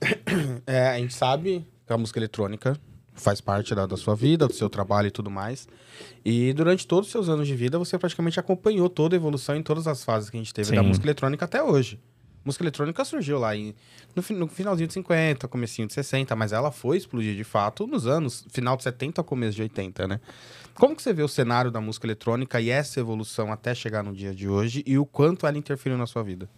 É, a gente sabe que a música eletrônica faz parte da, da sua vida, do seu trabalho e tudo mais. E durante todos os seus anos de vida, você praticamente acompanhou toda a evolução em todas as fases que a gente teve da Sim. música eletrônica até hoje. A música eletrônica surgiu lá em, no, no finalzinho de 50, comecinho de 60, mas ela foi explodir de fato nos anos, final de 70 ao começo de 80, né? Como que você vê o cenário da música eletrônica e essa evolução até chegar no dia de hoje e o quanto ela interferiu na sua vida?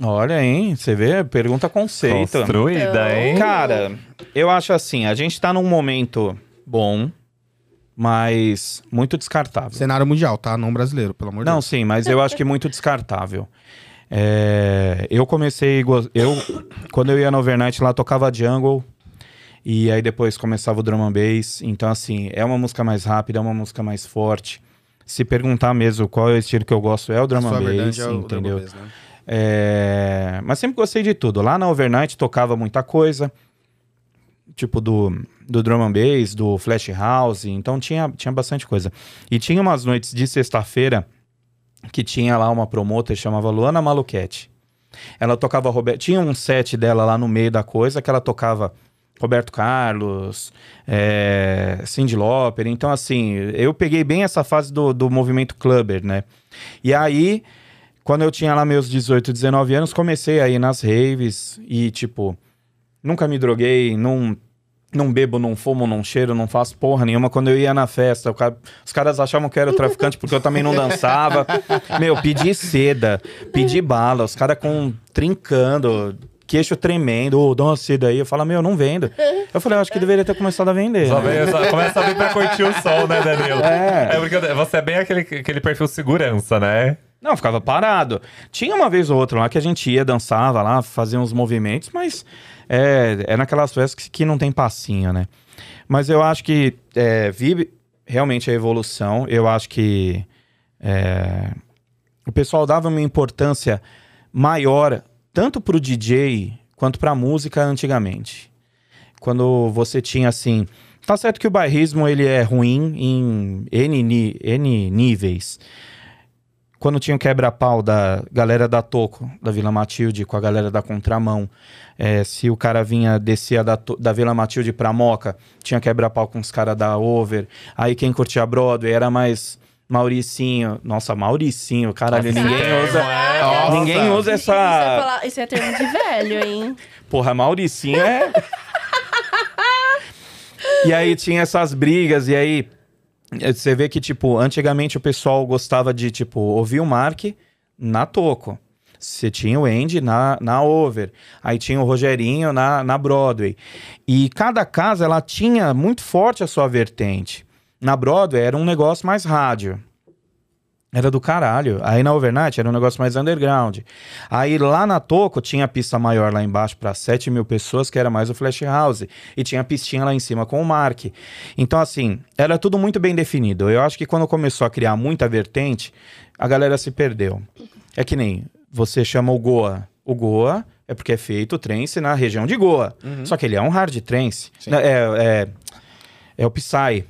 Olha, hein? Você vê? Pergunta conceito. Construída, Então- hein? Cara, eu acho assim, a gente tá num momento bom, mas muito descartável. Cenário mundial, tá? Não brasileiro, pelo amor de Não, Deus. sim, mas eu acho que muito descartável. É, eu comecei. Eu, quando eu ia no overnight lá, tocava jungle. E aí depois começava o drum and bass. Então, assim, é uma música mais rápida, é uma música mais forte. Se perguntar mesmo qual é o estilo que eu gosto, é o drum and bass, é entendeu? bass, né? É, Mas sempre gostei de tudo. Lá na Overnight tocava muita coisa. Tipo do, do drum and bass, do flash house. Então tinha, tinha bastante coisa. E tinha umas noites de sexta-feira que tinha lá uma promoter chamava Luana Maluquete. Ela tocava Roberto. Tinha um set dela lá no meio da coisa que ela tocava Roberto Carlos, é, Cyndi Lauper. Então, assim, eu peguei bem essa fase do, do movimento clubber, né? E aí, quando eu tinha lá meus 18, 19 anos, comecei a ir nas raves e, tipo, nunca me droguei, não, não bebo, não fumo, não cheiro, não faço porra nenhuma. Quando eu ia na festa, o cara- os caras achavam que eu era traficante porque eu também não dançava. Meu, pedi seda, pedi bala, os caras com trincando, queixo tremendo, ô, dá uma seda aí. Eu falo, meu, não vendo. Eu falei, eu acho que deveria ter começado a vender. Só né? vem- só começa a vir pra curtir o som, né, Danilo? É. porque você é bem aquele, aquele perfil segurança, né? Não, ficava parado. Tinha uma vez ou outra lá que a gente ia, dançava lá, fazia uns movimentos, mas é, é naquelas festas que, que não tem passinho, né? Mas eu acho que é, vi realmente a evolução. Eu acho que é, o pessoal dava uma importância maior tanto pro DJ quanto pra música antigamente. Quando você tinha assim. Tá certo que o bairrismo ele é ruim em N, N níveis quando tinha o quebra-pau da galera da Toco, da Vila Matilde, com a galera da Contramão, é, se o cara vinha, descia da, da Vila Matilde pra Moca, tinha quebra-pau com os caras da Over. Aí quem curtia Broadway era mais Mauricinho. Nossa, Mauricinho, caralho, ninguém termo, usa. é. Nossa. Ninguém usa Isso, é essa. falar- isso é termo de velho, hein? Porra, Mauricinho é. e aí tinha essas brigas, e aí você vê que, tipo, antigamente o pessoal gostava de, tipo, ouvir o Mark na Toco. Você tinha o Andy na, na Over. Aí tinha o Rogerinho na, na Broadway. E cada casa, ela tinha muito forte a sua vertente. Na Broadway era um negócio mais rádio. Era do caralho. Aí na Overnight era um negócio mais underground. Aí lá na Toco tinha a pista maior lá embaixo para 7 mil pessoas, que era mais o Flash House. E tinha a pistinha lá em cima com o Mark. Então, assim, era tudo muito bem definido. Eu acho que quando começou a criar muita vertente, a galera se perdeu. É que nem você chama o Goa. O Goa é porque é feito trance na região de Goa. Só que ele é um hard trance. Sim. É, é, é o Psy.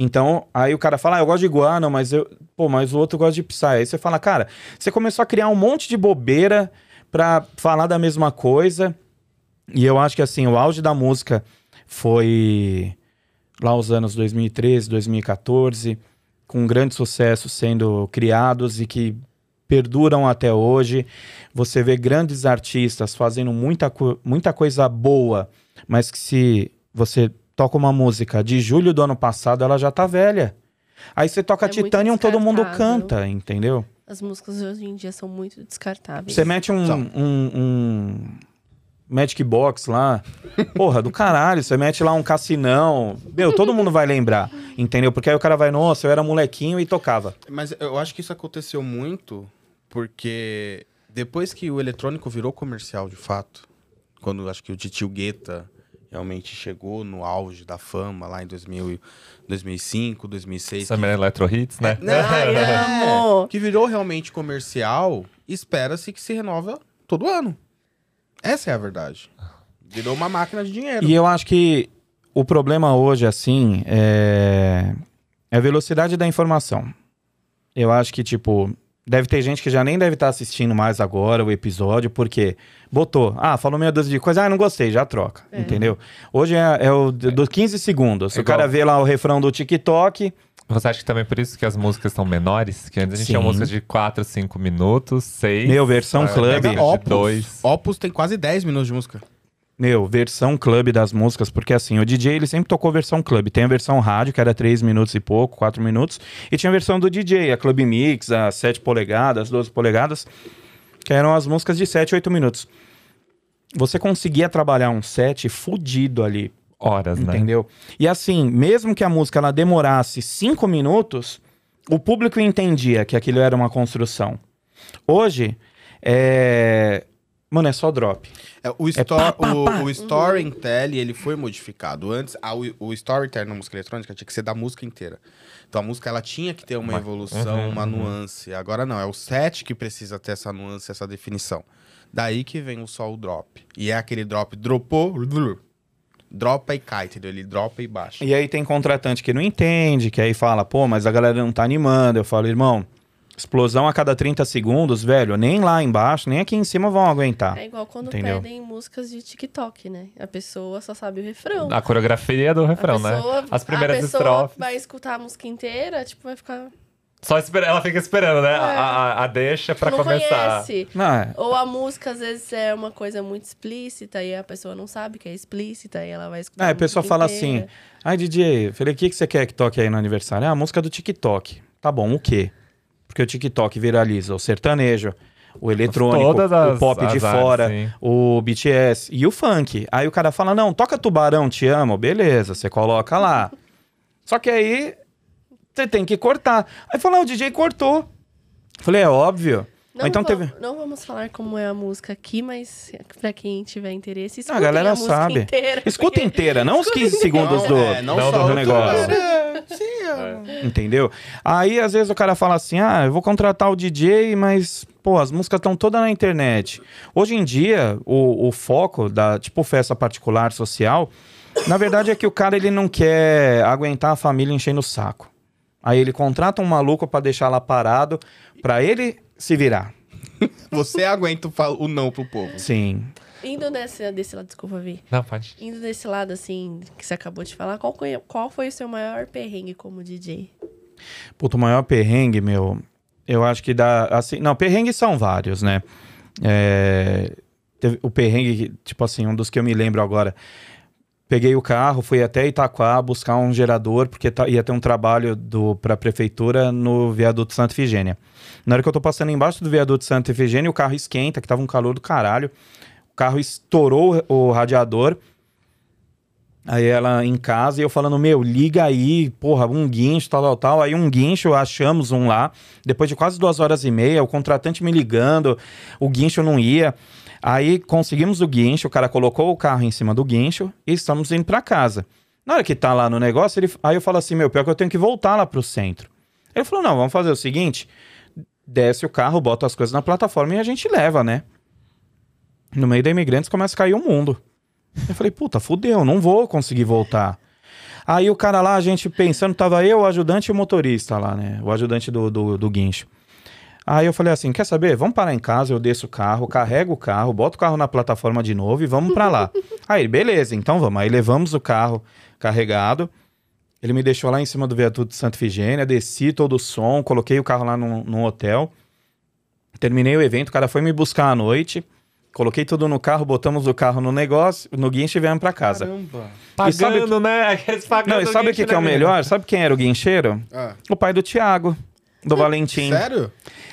Então, aí o cara fala, ah, eu gosto de Goa, não, mas eu. Pô, mas o outro gosta de Psy. Aí você fala, cara, você começou a criar um monte de bobeira pra falar da mesma coisa. E eu acho que assim, o auge da música foi lá os anos 2013, 2014, com grande sucesso sendo criados e que perduram até hoje. Você vê grandes artistas fazendo muita, muita coisa boa, mas que se você toca uma música de julho do ano passado, ela já tá velha. Aí você toca É Titanium, todo mundo canta, entendeu? As músicas hoje em dia são muito descartáveis. Você mete um, um, um Magic Box lá, porra, do caralho. Você mete lá um cassinão. Meu, todo mundo vai lembrar, entendeu? Porque aí o cara vai, nossa, eu era molequinho e tocava. Mas eu acho que isso aconteceu muito porque depois que o eletrônico virou comercial de fato, quando acho que o Titio Guetta realmente chegou no auge da fama lá em 2000, e- 2005, 2006. Summer Electro Hits, né? Ai, amo! que virou realmente comercial, espera-se que se renova todo ano. Essa é a verdade. Virou uma máquina de dinheiro. E eu acho que o problema hoje, assim, é... é a velocidade da informação. Eu acho que, tipo, deve ter gente que já nem deve estar assistindo mais agora o episódio, porque botou, ah, falou meia dúzia de coisa, ah, não gostei, já troca, É. entendeu? Hoje é, é o d- dos 15 segundos. É o cara vê lá o refrão do TikTok, Você acha que também por isso que as músicas são menores? Que antes a gente Sim. tinha músicas de 4, 5 minutos, 6. Meu, versão club. De Opus, dois. Opus tem quase 10 minutos de música. Meu, versão club das músicas, porque assim, o DJ ele sempre tocou versão club. Tem a versão rádio, que era 3 minutos e pouco, 4 minutos, e tinha a versão do DJ, a Club Mix, a 7 polegadas, 12 polegadas, que eram as músicas de 7, 8 minutos. Você conseguia trabalhar um set fudido ali, Horas, né? entendeu? E assim, mesmo que a música ela demorasse 5 minutos, o público entendia que aquilo era uma construção. Hoje, é... Mano, é só drop. É, o, sto pá, pá, o, pá. o Storytel, ele foi modificado. Antes, a- o, o Storytel na música eletrônica tinha que ser da música inteira. Então a música ela tinha que ter uma Uma- evolução, Uhum, uma uhum. nuance. Agora não, é o set que precisa ter essa nuance, essa definição. Daí que vem o só o drop. E é aquele drop, dropou, dropa e cai, entendeu? Ele dropa e baixa. E aí tem contratante que não entende, que aí fala, pô, mas a galera não tá animando. Eu falo, irmão, explosão a cada 30 segundos, velho, nem lá embaixo, nem aqui em cima vão aguentar. É igual quando Entendeu? pedem músicas de TikTok, né? A pessoa só sabe o refrão. A coreografia do refrão, a né? pessoa, As primeiras a pessoa estrofes. vai escutar a música inteira, tipo, vai ficar. Só espera, ela fica esperando, né? É. A, a, a deixa pra não começar. conhece. Não, é. Ou a música, às vezes, é uma coisa muito explícita e a pessoa não sabe que é explícita e ela vai escutar. Ah, a a pessoa fala inteira. assim, ai DJ, eu falei, o que, que você quer que toque aí no aniversário? Ah, a música do TikTok. Tá bom, o quê? Porque o TikTok viraliza o sertanejo, o eletrônico, Todas as- o pop de fora, sim. o BTS e o funk. Aí o cara fala, não, toca Tubarão, te amo. Beleza, você coloca lá. Só que aí você tem que cortar. Aí falou, ah, o DJ cortou. Falei, é óbvio. Não, então vamos, teve... não vamos falar como é a música aqui, mas pra quem tiver interesse, escutem a galera música sabe. inteira. Escuta porque- inteira, não os 15 segundos do, é, não, não só do o negócio. É, é. Entendeu? Aí, às vezes, o cara fala assim: ah, eu vou contratar o DJ, mas, pô, as músicas estão todas na internet. Hoje em dia, o, o foco da, tipo, festa particular social, na verdade é que o cara ele não quer aguentar a família enchendo o saco. Aí ele contrata um maluco pra deixar lá parado, pra ele se virar. Você aguenta o não pro povo. Sim. Indo nesse, desse lado, desculpa, Vi. Não, pode. Indo desse lado, assim, que você acabou de falar, qual, foi- qual foi o seu maior perrengue como DJ? Puto, o maior perrengue, meu, eu acho que dá. Assim, não, perrengues são vários, né? É, teve o perrengue, tipo assim, um dos que eu me lembro agora. Peguei o carro, fui até Itaquá buscar um gerador, porque tá- ia ter um trabalho do, pra prefeitura no viaduto Santa Efigênia. Na hora que eu tô passando embaixo do viaduto Santa Efigênia, o carro esquenta, que tava um calor do caralho. Carro estourou o radiador. Aí ela em casa e eu falando, meu, liga aí, porra, um guincho, tal, tal, tal. Aí um guincho, achamos um lá. Depois de quase duas horas e meia, o contratante me ligando, o guincho não ia. Aí conseguimos o guincho, o cara colocou o carro em cima do guincho e estamos indo pra casa. Na hora que tá lá no negócio, ele, aí eu falo assim, meu, pior que eu tenho que voltar lá pro centro. Ele falou, não, vamos fazer o seguinte, desce o carro, bota as coisas na plataforma e a gente leva, né? No meio da Imigrantes começa a cair o mundo. Eu falei, puta, fudeu, não vou conseguir voltar. Aí o cara lá, a gente pensando, tava eu, o ajudante e o motorista lá, né? O ajudante do, do, do guincho. Aí eu falei assim, quer saber? Vamos parar em casa, eu desço o carro, carrego o carro, boto o carro na plataforma de novo e vamos pra lá. Aí, beleza, então vamos. Aí levamos o carro carregado. Ele me deixou lá em cima do viaduto de Santa Efigênia, desci todo o som, coloquei o carro lá num, num hotel. Terminei o evento, o cara foi me buscar à noite. Coloquei tudo no carro, botamos o carro no negócio, no guincho e viemos pra casa. Caramba. Pagando, E sabe o né? Aqueles pagando Não, e sabe o que, que é o melhor? Sabe quem era o guincheiro? Ah, O pai do Tiago, do Valentim. sério?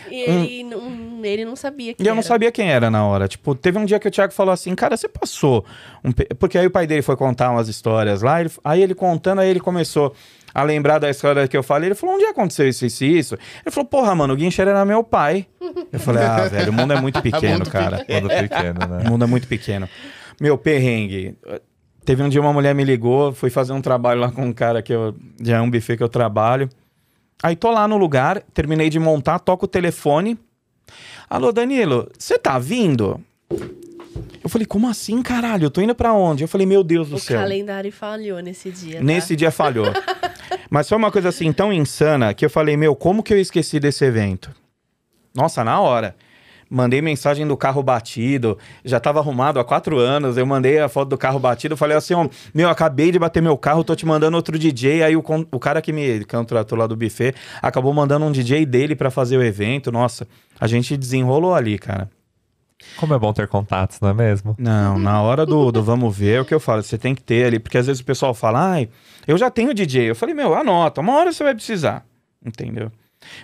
E ele, não, ele não sabia que E eu não sabia quem era na hora. Tipo, teve um dia que o Thiago falou assim, cara, você passou. um pe-" Porque aí o pai dele foi contar umas histórias lá, ele- aí ele contando, aí ele começou a lembrar da história que eu falei. Ele falou, onde aconteceu isso, isso e isso? Ele falou, porra, mano, o Guincheiro era meu pai. Eu falei, ah, velho, o mundo é muito pequeno, Muito cara. Mundo pequeno, O né? mundo é muito pequeno. Meu, perrengue. Teve um dia uma mulher me ligou, fui fazer um trabalho lá com um cara que eu. Já é um buffet que eu trabalho. Aí tô lá no lugar, terminei de montar, toco o telefone. Alô, Danilo, você tá vindo? Eu falei, como assim, caralho? Eu tô indo pra onde? Eu falei, meu Deus do O céu. calendário falhou nesse dia. tá? Nesse dia falhou. Mas foi uma coisa assim tão insana que eu falei, meu, como que eu esqueci desse evento? Nossa, na hora. Mandei mensagem do carro batido, já tava arrumado há quatro anos. Eu mandei a foto do carro batido. Falei assim: ó, meu, acabei de bater meu carro, tô te mandando outro DJ. Aí o, o cara que me contratou lá do buffet acabou mandando um DJ dele pra fazer o evento. Nossa, a gente desenrolou ali, cara. Como é bom ter contatos, não é mesmo? Não, na hora do, do vamos ver, é o que eu falo, você tem que ter ali, porque às vezes o pessoal fala, ai, eu já tenho DJ. Eu falei, meu, anota, uma hora você vai precisar, entendeu?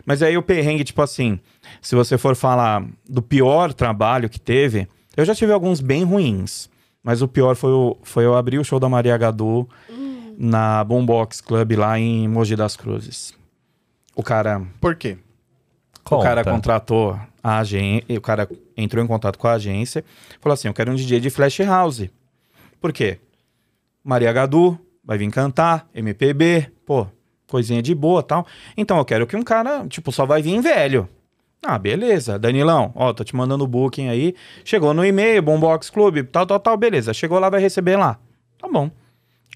Mas aí o perrengue, tipo assim, se você for falar do pior trabalho que teve, eu já tive alguns bem ruins, mas o pior foi, o, foi eu abrir o show da Maria Gadu na Boombox Club lá em Mogi das Cruzes. O cara, Por quê? o cara contratou a agência, o cara entrou em contato com a agência, falou assim: "Eu quero um DJ de Flash House". Por quê? Maria Gadu vai vir cantar, MPB, pô, coisinha de boa, tal. Então eu quero que um cara, tipo, só vai vir velho. Ah, beleza. Danilão, ó, tô te mandando o booking aí. Chegou no e-mail, Bombox Club, tal, tal, tal, beleza. Chegou lá, vai receber lá. Tá bom.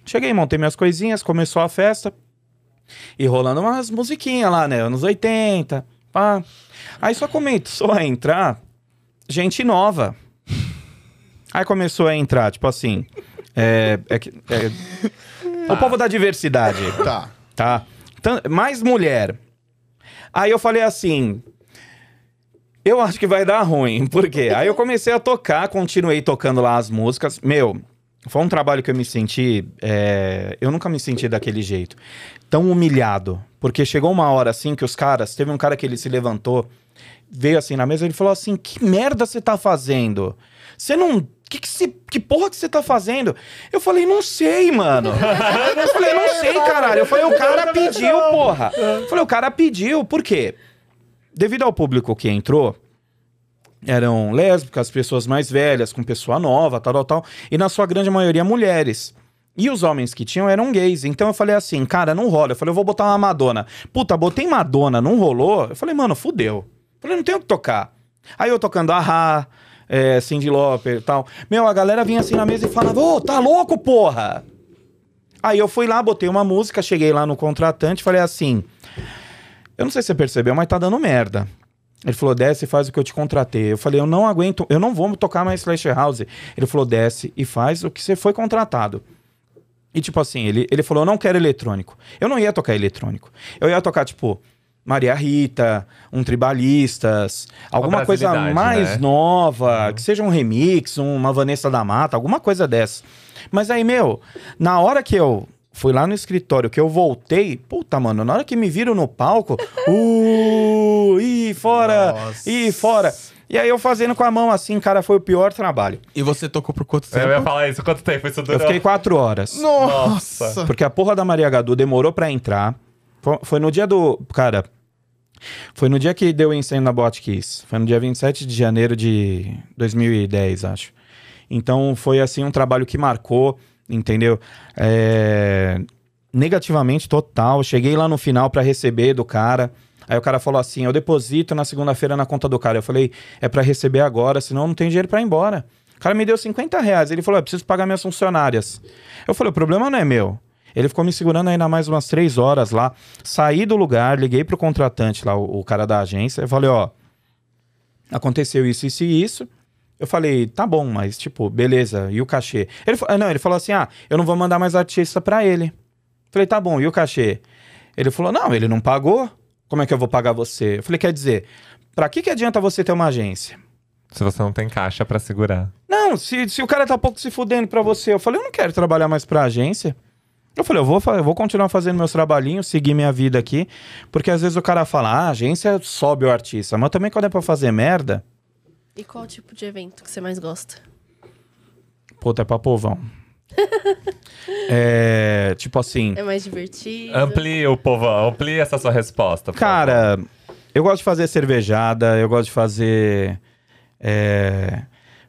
Cheguei, montei minhas coisinhas, começou a festa. E rolando umas musiquinhas lá, né? Anos 80, pá. Aí só começou a entrar gente nova. Aí começou a entrar, tipo assim. É, é é- o povo da diversidade, Tá. tá? Tan- mais mulher. Aí eu falei assim. Eu acho que vai dar ruim. Por quê? Aí eu comecei a tocar, continuei tocando lá as músicas. Meu, foi um trabalho que eu me senti. é, Eu nunca me senti daquele jeito. Tão humilhado. Porque chegou uma hora assim que os caras. Teve um cara que ele se levantou, veio assim na mesa e ele falou assim: Que merda você tá fazendo? Você não. Que, que, se- que porra que você tá fazendo? Eu falei, não sei, mano. Eu falei, não sei, caralho. Eu falei, o cara pediu, porra. Eu falei, o cara pediu, por quê? Devido ao público que entrou, eram lésbicas, pessoas mais velhas, com pessoa nova, tal, tal, tal. E na sua grande maioria, mulheres. E os homens que tinham eram gays. Então eu falei assim, cara, não rola. Eu falei, eu vou botar uma Madonna. Puta, botei Madonna, não rolou. Eu falei, mano, fudeu. Falei, não tenho o que tocar. Aí eu tocando Ahá, é, Cindy Lauper e tal. Meu, a galera vinha assim na mesa e falava, ô, tá louco, porra? Aí eu fui lá, botei uma música, cheguei lá no contratante, falei assim, eu não sei se você percebeu, mas tá dando merda. Ele falou, desce e faz o que eu te contratei. Eu falei, eu não aguento, eu não vou tocar mais Flash House. Ele falou, desce e faz o que você foi contratado. E tipo assim, ele, ele falou, eu não quero eletrônico. Eu não ia tocar eletrônico. Eu ia tocar, tipo, Maria Rita, um Tribalistas, alguma coisa mais né? nova, que seja um remix, uma Vanessa da Mata, alguma coisa dessa. Mas aí, meu, na hora que eu fui lá no escritório, que eu voltei, puta, mano, na hora que me viram no palco, uh, ih, fora, Nossa. ih, fora. E aí eu fazendo com a mão assim, cara, foi o pior trabalho. E você tocou por quanto tempo? Eu ia falar isso. Quanto tempo isso durou? Eu fiquei quatro horas. Nossa! Porque a porra da Maria Gadu demorou pra entrar. Foi, no dia do. Cara. Foi no dia que deu o incêndio na Boate Kiss. Foi no dia 27 de janeiro de 2010, acho. Então foi assim um trabalho que marcou, entendeu? É, Negativamente total. Cheguei lá no final pra receber do cara. Aí o cara falou assim: eu deposito na segunda-feira na conta do cara. Eu falei: é pra receber agora, senão não tem dinheiro pra ir embora. O cara me deu 50 reais. Ele falou: eu preciso pagar minhas funcionárias. Eu falei: o problema não é meu. Ele ficou me segurando ainda mais umas três horas lá. Saí do lugar, liguei pro contratante lá, o, o cara da agência. Eu falei: ó, aconteceu isso, isso e isso. Eu falei, tá bom, mas tipo, beleza, e o cachê? Ele, não, ele falou assim: ah, eu não vou mandar mais artista pra ele. Falei, tá bom, e o cachê? Ele falou, não, ele não pagou. Como é que eu vou pagar você? Eu falei, quer dizer, pra que, que adianta você ter uma agência? Se você não tem caixa pra segurar. Não, se, se o cara tá pouco se fudendo pra você, eu falei, eu não quero trabalhar mais pra agência. Eu falei, eu vou, eu vou continuar fazendo meus trabalhinhos, seguir minha vida aqui, porque às vezes o cara fala, ah, a agência sobe o artista, mas também quando é pra fazer merda, E qual tipo de evento que você mais gosta? puta, é pra povão. é, tipo assim, É mais divertido? Amplie o povão, amplie essa sua resposta. favor. Cara, eu gosto de fazer cervejada, eu gosto de fazer é,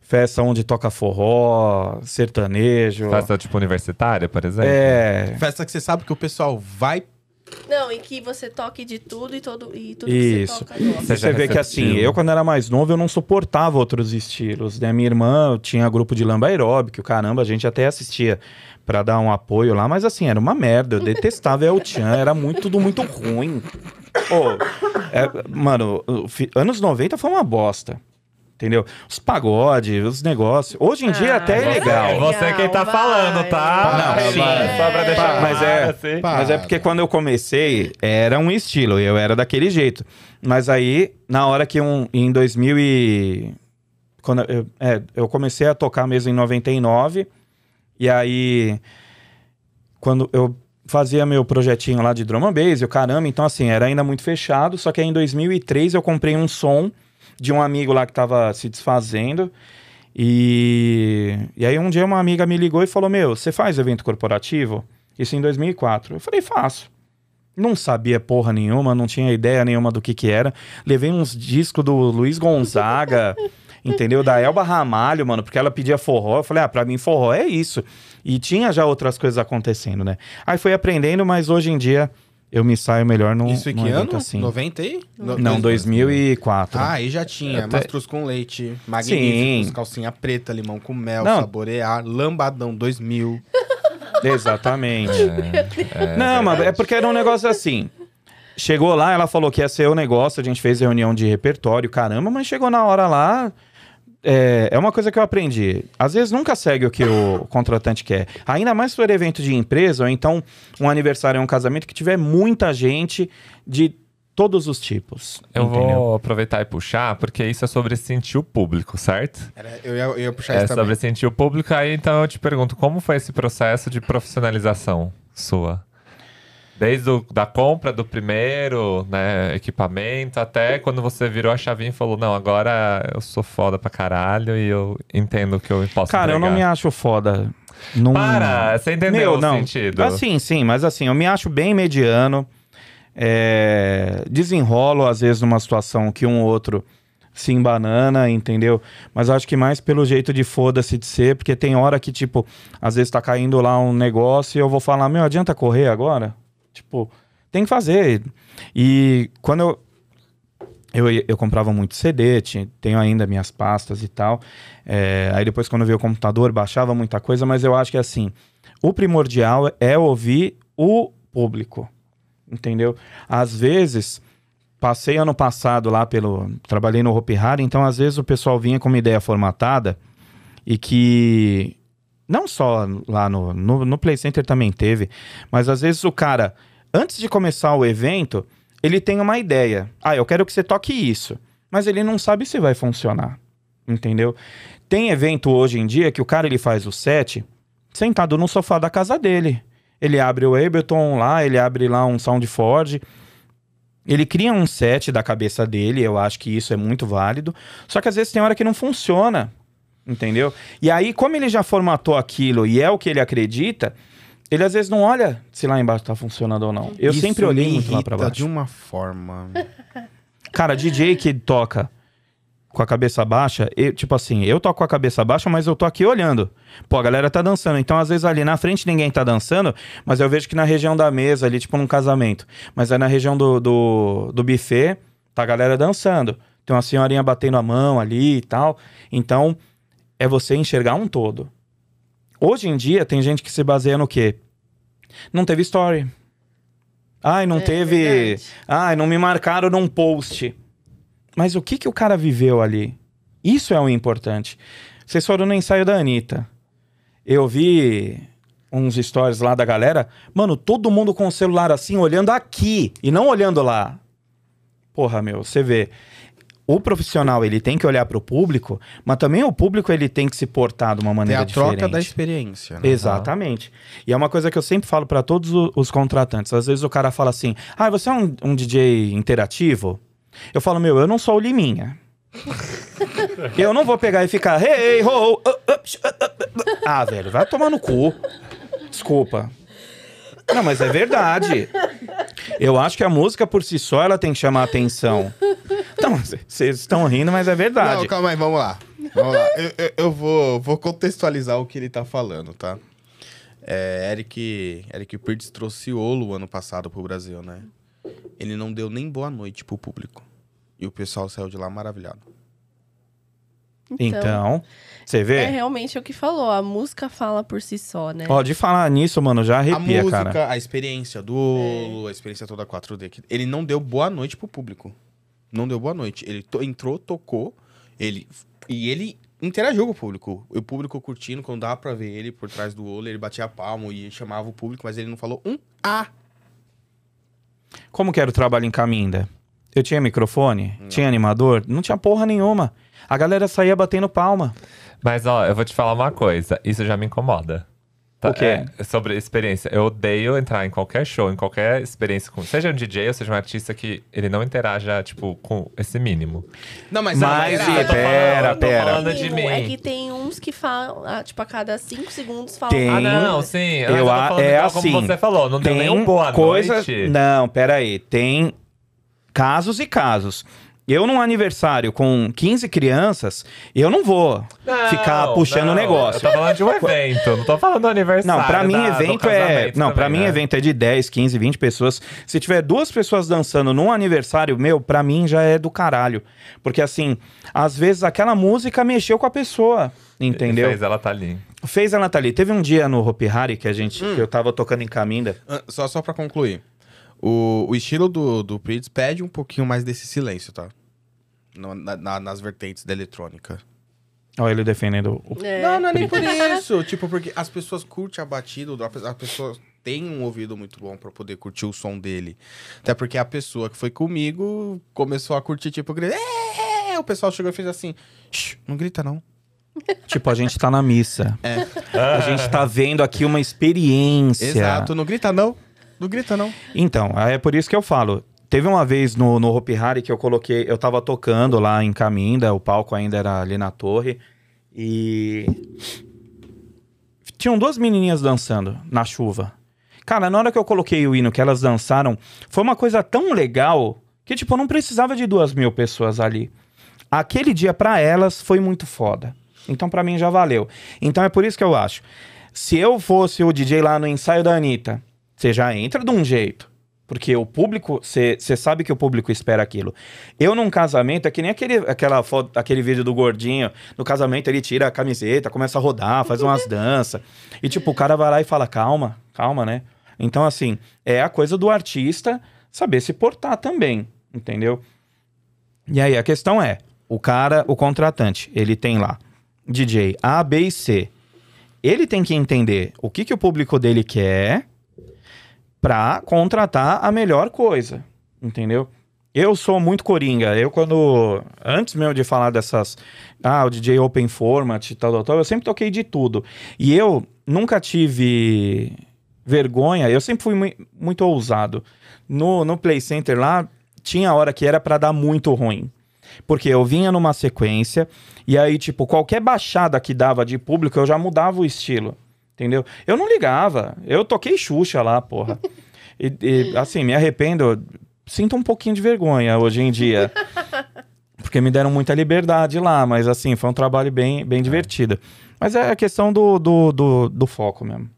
festa onde toca forró, sertanejo. Festa tipo universitária, por exemplo. É, Festa que você sabe que o pessoal vai. Não, em que você toque de tudo e, todo, e tudo Isso. que você toca. Seja você vê que assim, eu quando era mais novo, eu não suportava outros estilos, né? Minha irmã tinha grupo de lamba aeróbico, caramba, a gente até assistia pra dar um apoio lá, mas assim, era uma merda, eu detestava El Chan, era muito, tudo muito ruim. Pô, é, mano, anos 90 foi uma bosta. Entendeu? Os pagodes, os negócios. Hoje em dia Ah, até é você- legal. É você quem tá Vai. falando, tá? Não, Sim, vai. Só pra deixar mas é- assim. Mas é porque quando eu comecei, era um estilo, eu era daquele jeito. Mas aí, na hora que um, em 2000 e... Quando eu, é, eu comecei a tocar mesmo em 99, e aí, quando eu fazia meu projetinho lá de drum and bass, e o caramba, então assim, era ainda muito fechado, só que aí em 2003 eu comprei um som de um amigo lá que tava se desfazendo, e, e aí um dia uma amiga me ligou e falou, meu, você faz evento corporativo? Isso em 2004. Eu falei, faço. Não sabia porra nenhuma, não tinha ideia nenhuma do que que era. Levei uns discos do Luiz Gonzaga, entendeu? Da Elba Ramalho, mano, porque ela pedia forró. Eu falei, ah, pra mim forró é isso. E tinha já outras coisas acontecendo, né? Aí fui aprendendo, mas hoje em dia eu me saio melhor num, Isso que ano? assim. 90 aí? No- Não, 2004. Ah, aí já tinha. Até- Mastruz com leite, magníficos, Sim. calcinha preta, limão com mel, Não. saborear, lambadão 2000. Exatamente. É, Não, mas é porque era um negócio assim. Chegou lá, ela falou que ia ser o negócio, a gente fez reunião de repertório, caramba, mas chegou na hora lá. É, é uma coisa que eu aprendi. Às vezes nunca segue o que o contratante quer. Ainda mais se for evento de empresa, ou então um aniversário ou um casamento que tiver muita gente de todos os tipos. Eu entendeu? vou aproveitar e puxar, porque isso é sobre sentir o público, certo? Era- eu, ia, eu ia puxar É isso também. sobre sentir o público, aí então eu te pergunto, como foi esse processo de profissionalização sua? Desde o, da compra do primeiro né, equipamento até quando você virou a chavinha e falou, não, agora eu sou foda pra caralho e eu entendo o que eu posso Cara, eu não me entregar." acho foda. Não... Para, você entendeu Meu, o não. sentido. Assim, sim, mas assim, eu me acho bem mediano. É, Desenrolo, às vezes, numa situação que um ou outro se embanana, entendeu? Mas acho que mais pelo jeito de foda-se de ser, porque tem hora que, tipo, às vezes tá caindo lá um negócio e eu vou falar, meu, adianta correr agora? Tipo, tem que fazer. E quando eu. Eu, eu comprava muito CD, tinha- tenho ainda minhas pastas e tal. É, aí depois, quando vi o computador, baixava muita coisa, mas eu acho que assim, o primordial é ouvir o público. Entendeu? Às vezes, passei ano passado lá pelo. Trabalhei no Hopi Hari, então às vezes o pessoal vinha com uma ideia formatada e que. Não só lá no, no, no Play Center também teve, mas às vezes o cara, antes de começar o evento, ele tem uma ideia. Ah, eu quero que você toque isso. Mas ele não sabe se vai funcionar. Entendeu? Tem evento hoje em dia que o cara ele faz o set sentado no sofá da casa dele. Ele abre o Ableton lá, ele abre lá um SoundForge. Ele cria um set da cabeça dele, eu acho que isso é muito válido. Só que às vezes tem hora que não funciona, entendeu? E aí, como ele já formatou aquilo e é o que ele acredita, ele às vezes não olha se lá embaixo tá funcionando ou não. Eu Isso sempre olhei muito lá pra baixo. de uma forma. Cara, DJ que toca com a cabeça baixa, eu- tipo assim, eu toco com a cabeça baixa, mas eu tô aqui olhando. Pô, a galera tá dançando. Então, às vezes, ali na frente ninguém tá dançando, mas eu vejo que na região da mesa, ali, tipo num casamento. Mas é na região do, do, do buffet, tá a galera dançando. Tem uma senhorinha batendo a mão ali e tal. Então, é você enxergar um todo. Hoje em dia, tem gente que se baseia no quê? Não teve story. Ai, não É teve. verdade. Ai, não me marcaram num post. Mas o que, que o cara viveu ali? Isso é o importante. Vocês foram no ensaio da Anitta. Eu vi uns stories lá da galera. Mano, todo mundo com o celular assim, olhando aqui e não olhando lá. Porra, meu, você vê. O profissional, ele tem que olhar pro público, mas também o público, ele tem que se portar de uma Tem maneira a diferente. troca da experiência, né? Exatamente. E é uma coisa que eu sempre falo pra todos o- os contratantes. Às vezes o cara fala assim: ah, você é um, um DJ interativo? Eu falo, meu, eu não sou o Liminha. eu não vou pegar e ficar, hey, ho, ho, uh, uh, uh, uh, uh." Ah, velho, vai tomar no cu. Desculpa. Não, mas é verdade. Eu acho que a música por si só ela tem que chamar a atenção. Então, vocês estão rindo, mas é verdade. Não, calma aí, vamos lá. Vamos lá. Eu, eu- eu vou, vou contextualizar o que ele tá falando, tá? É, Eric, Eric Pritz trouxe Olo ano passado pro Brasil, né? Ele não deu nem boa noite pro público. E o pessoal saiu de lá maravilhado. Então, você vê? É realmente o que falou. A música fala por si só, né? Ó, de falar nisso, mano, já a arrepia, música, cara. a experiência do Olo, a experiência toda 4D. que- Ele não deu boa noite pro público. Não deu boa noite. Ele to- entrou, tocou, ele e ele interagiu com o público. O público curtindo, quando dava pra ver ele por trás do Olo, ele batia palmo e chamava o público, mas ele não falou um A. Como que era o trabalho em Caminda? Eu tinha microfone? Tinha animador? Não tinha porra nenhuma. A galera saía batendo palma. Mas, ó, eu vou te falar uma coisa. Isso já me incomoda. Tá, O quê? é, sobre experiência. Eu odeio entrar em qualquer show, em qualquer experiência, com, seja um DJ ou seja um artista que ele não interaja, tipo, com esse mínimo. Não, mas, Mas, não, e- era- Eu tô pera, falando- eu pera. falando de É mim. que tem uns que falam, ah, tipo, a cada cinco segundos falam. Tem. Ah, não, sim. Mas Eu tô a- falando é igual assim. Como você falou, não deu tem nem um boa coisa... noite. Não, pera aí. Tem casos e casos. Eu, num aniversário com 15 crianças, eu não vou Não, ficar puxando o negócio. Eu tô falando de um evento, não tô falando do aniversário. Não, pra mim da- evento é. Não, pra também, mim né? evento é de 10, 15, 20 pessoas. Se tiver duas pessoas dançando num aniversário, meu, pra mim já é do caralho. Porque assim, às vezes aquela música mexeu com a pessoa, entendeu? Fez ela tá ali. Fez a Nathalie. Teve um dia no Hopi Hari que a gente. Hum. que eu tava tocando em Caminda. Ah, Só, só pra concluir. O, o estilo do, do Pritz pede um pouquinho mais desse silêncio, tá? No- na- na- nas vertentes da eletrônica. Olha ele defendendo o. É. Não, não é nem por isso. tipo, porque as pessoas curtem a batida, a pe- a pessoa tem um ouvido muito bom pra poder curtir o som dele. Até porque a pessoa que foi comigo começou a curtir, tipo, grita, "É!" o pessoal chegou e fez assim, "Shh, não grita não. Tipo, a gente tá na missa. É. A gente tá vendo aqui uma experiência. Exato, não grita não. Não grita não. Então, é por isso que eu falo. Teve uma vez no, no Hopi Hari que eu coloquei, eu tava tocando lá em Caminda, o palco ainda era ali na torre, e tinham duas menininhas dançando na chuva. Cara, na hora que eu coloquei o hino que elas dançaram, foi uma coisa tão legal que, tipo, não precisava de duas mil pessoas ali. Aquele dia pra elas foi muito foda. Então pra mim já valeu. Então é por isso que eu acho. Se eu fosse o DJ lá no ensaio da Anitta, você já entra de um jeito. Porque o público, você sabe que o público espera aquilo. Eu num casamento, é que nem aquele, aquela foto, aquele vídeo do gordinho. No casamento ele tira a camiseta, começa a rodar, faz umas danças. E tipo, o cara vai lá e fala, calma, calma, né? Então, assim, é a coisa do artista saber se portar também, entendeu? E aí a questão é, o cara, o contratante, ele tem lá DJ A, B e C. Ele tem que entender o que, que o público dele quer pra contratar a melhor coisa, entendeu? Eu sou muito coringa. Eu quando antes mesmo de falar dessas, ah, o DJ Open Format e tal, tal, tal, eu sempre toquei de tudo. E eu nunca tive vergonha, eu sempre fui mui- muito ousado. No, no Play Center lá, tinha hora que era pra dar muito ruim. Porque eu vinha numa sequência, e aí, tipo, qualquer baixada que dava de público, eu já mudava o estilo. Entendeu? Eu não ligava. Eu toquei Xuxa lá, porra. E, e, assim, me arrependo. Sinto um pouquinho de vergonha hoje em dia. Porque me deram muita liberdade lá, mas assim, foi um trabalho bem, bem divertido. Mas é a questão do, do, do, do foco mesmo.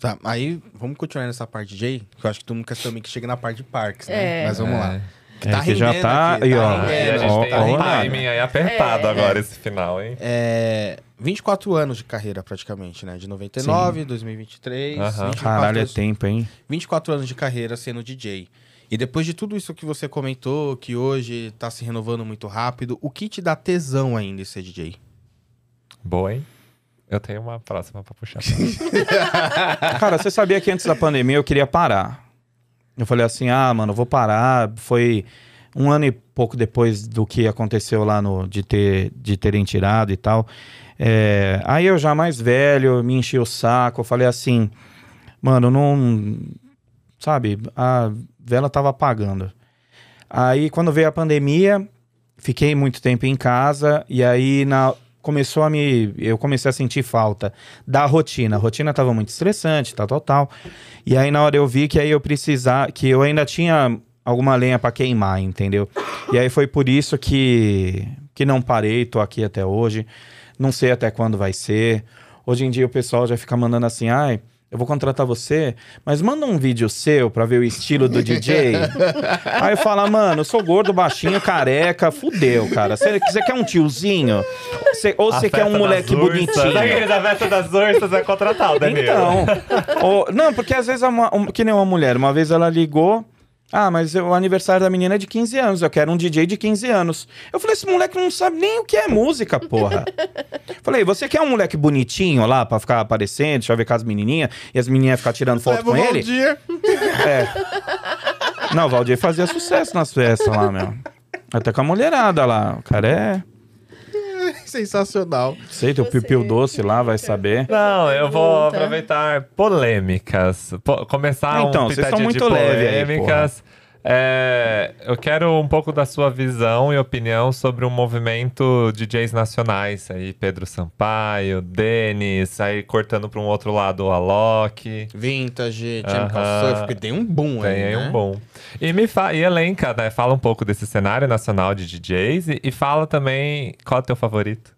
Tá, aí vamos continuar nessa parte de Jay, que eu acho que todo mundo quer também que chega na parte de parques, né? É. Mas vamos É. lá. É, que já tá- aqui, ó. E a rendendo, gente Ó, tem tá um ó, rendendo. timing aí apertado É. agora, esse final, hein? É, 24 anos de carreira, praticamente, né? De 99, 2023. Aham. 24 Caralho, é tempo, hein? 24 anos de carreira sendo DJ. E depois de tudo isso que você comentou, que hoje tá se renovando muito rápido, o que te dá tesão ainda em ser DJ? Boa, hein? Eu tenho uma próxima pra puxar. Cara, você sabia que antes da pandemia eu queria parar. Eu falei assim, ah, mano, vou parar. Foi um ano e pouco depois do que aconteceu lá no de, ter, de terem tirado e tal. É, aí eu já mais velho, me enchi o saco. Eu falei assim, mano, não. Sabe, a vela tava apagando. Aí quando veio a pandemia, fiquei muito tempo em casa e aí na começou a me eu comecei a sentir falta da rotina. A rotina tava muito estressante, tal, tal, tal. E aí na hora eu vi que aí eu precisar, que eu ainda tinha alguma lenha pra queimar, entendeu? E aí foi por isso que que não parei, tô aqui até hoje. Não sei até quando vai ser. Hoje em dia o pessoal já fica mandando assim: "Ai, eu vou contratar você, mas manda um vídeo seu pra ver o estilo do DJ. Aí eu falo, mano, eu sou gordo, baixinho, careca, fudeu, cara. Você você quer um tiozinho? Cê- ou você quer um moleque ursas. bonitinho? Daquele da festa das ursas é contratar o Danilo. Então. Ou- não, porque às vezes, uma, um- que nem uma mulher, uma vez ela ligou. Ah, mas o aniversário da menina é de 15 anos, eu quero um DJ de 15 anos. Eu falei, esse moleque não sabe nem o que é música, porra. falei, você quer um moleque bonitinho lá pra ficar aparecendo, deixa eu ver com as menininhas, e as menininhas ficar tirando foto Leva o com ele? Valdir. É. Não, o Valdir fazia sucesso nas festas lá, meu. Até com a mulherada lá. O cara é. Sensacional. Sei, tem o piu-piu doce lá, vai saber. Não, eu vou aproveitar polêmicas. Po- começar Então, um vocês são muito de leve aí, polêmicas. É, eu quero um pouco da sua visão e opinião sobre o movimento DJs nacionais. Aí, Pedro Sampaio, Denis, aí cortando para um outro lado o Alok. Vintage, Chemical Aham. Surf, porque tem um boom aí, Tem aí né? um bom. E me fa e elenca, né? Fala um pouco desse cenário nacional de DJs e, e fala também qual é o teu favorito.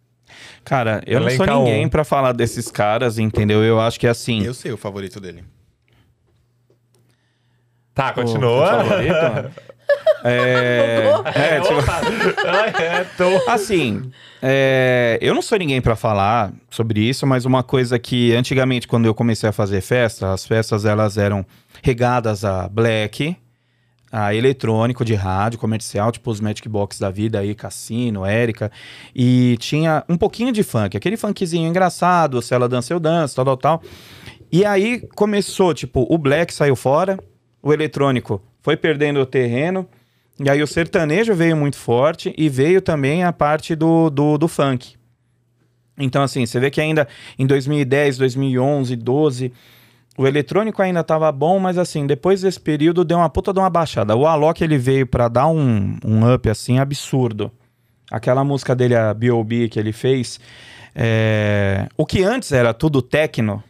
Cara, eu não Elenca sou ninguém um. pra falar desses caras, entendeu? Eu acho que é assim. Eu sei o favorito dele. Tá, continua. o favorito? é, é, tipo, é. Assim, é, eu não sou ninguém pra falar sobre isso, mas uma coisa que antigamente, quando eu comecei a fazer festa, as festas elas eram regadas a black, a eletrônico de rádio comercial, tipo os Magic Box da vida aí, Cassino, Érica, e tinha um pouquinho de funk, aquele funkzinho engraçado, se ela dança eu danço, tal, tal, tal. E aí começou, tipo, o black saiu fora, o eletrônico foi perdendo o terreno, e aí o sertanejo veio muito forte e veio também a parte do, do, do funk. Então, assim, você vê que ainda em 2010, 2011, 12, o eletrônico ainda tava bom, mas assim, depois desse período deu uma puta de uma baixada. O Alok, ele veio pra dar um, um up, assim, absurdo. Aquela música dele, a B.O.B., que ele fez, é, o que antes era tudo techno,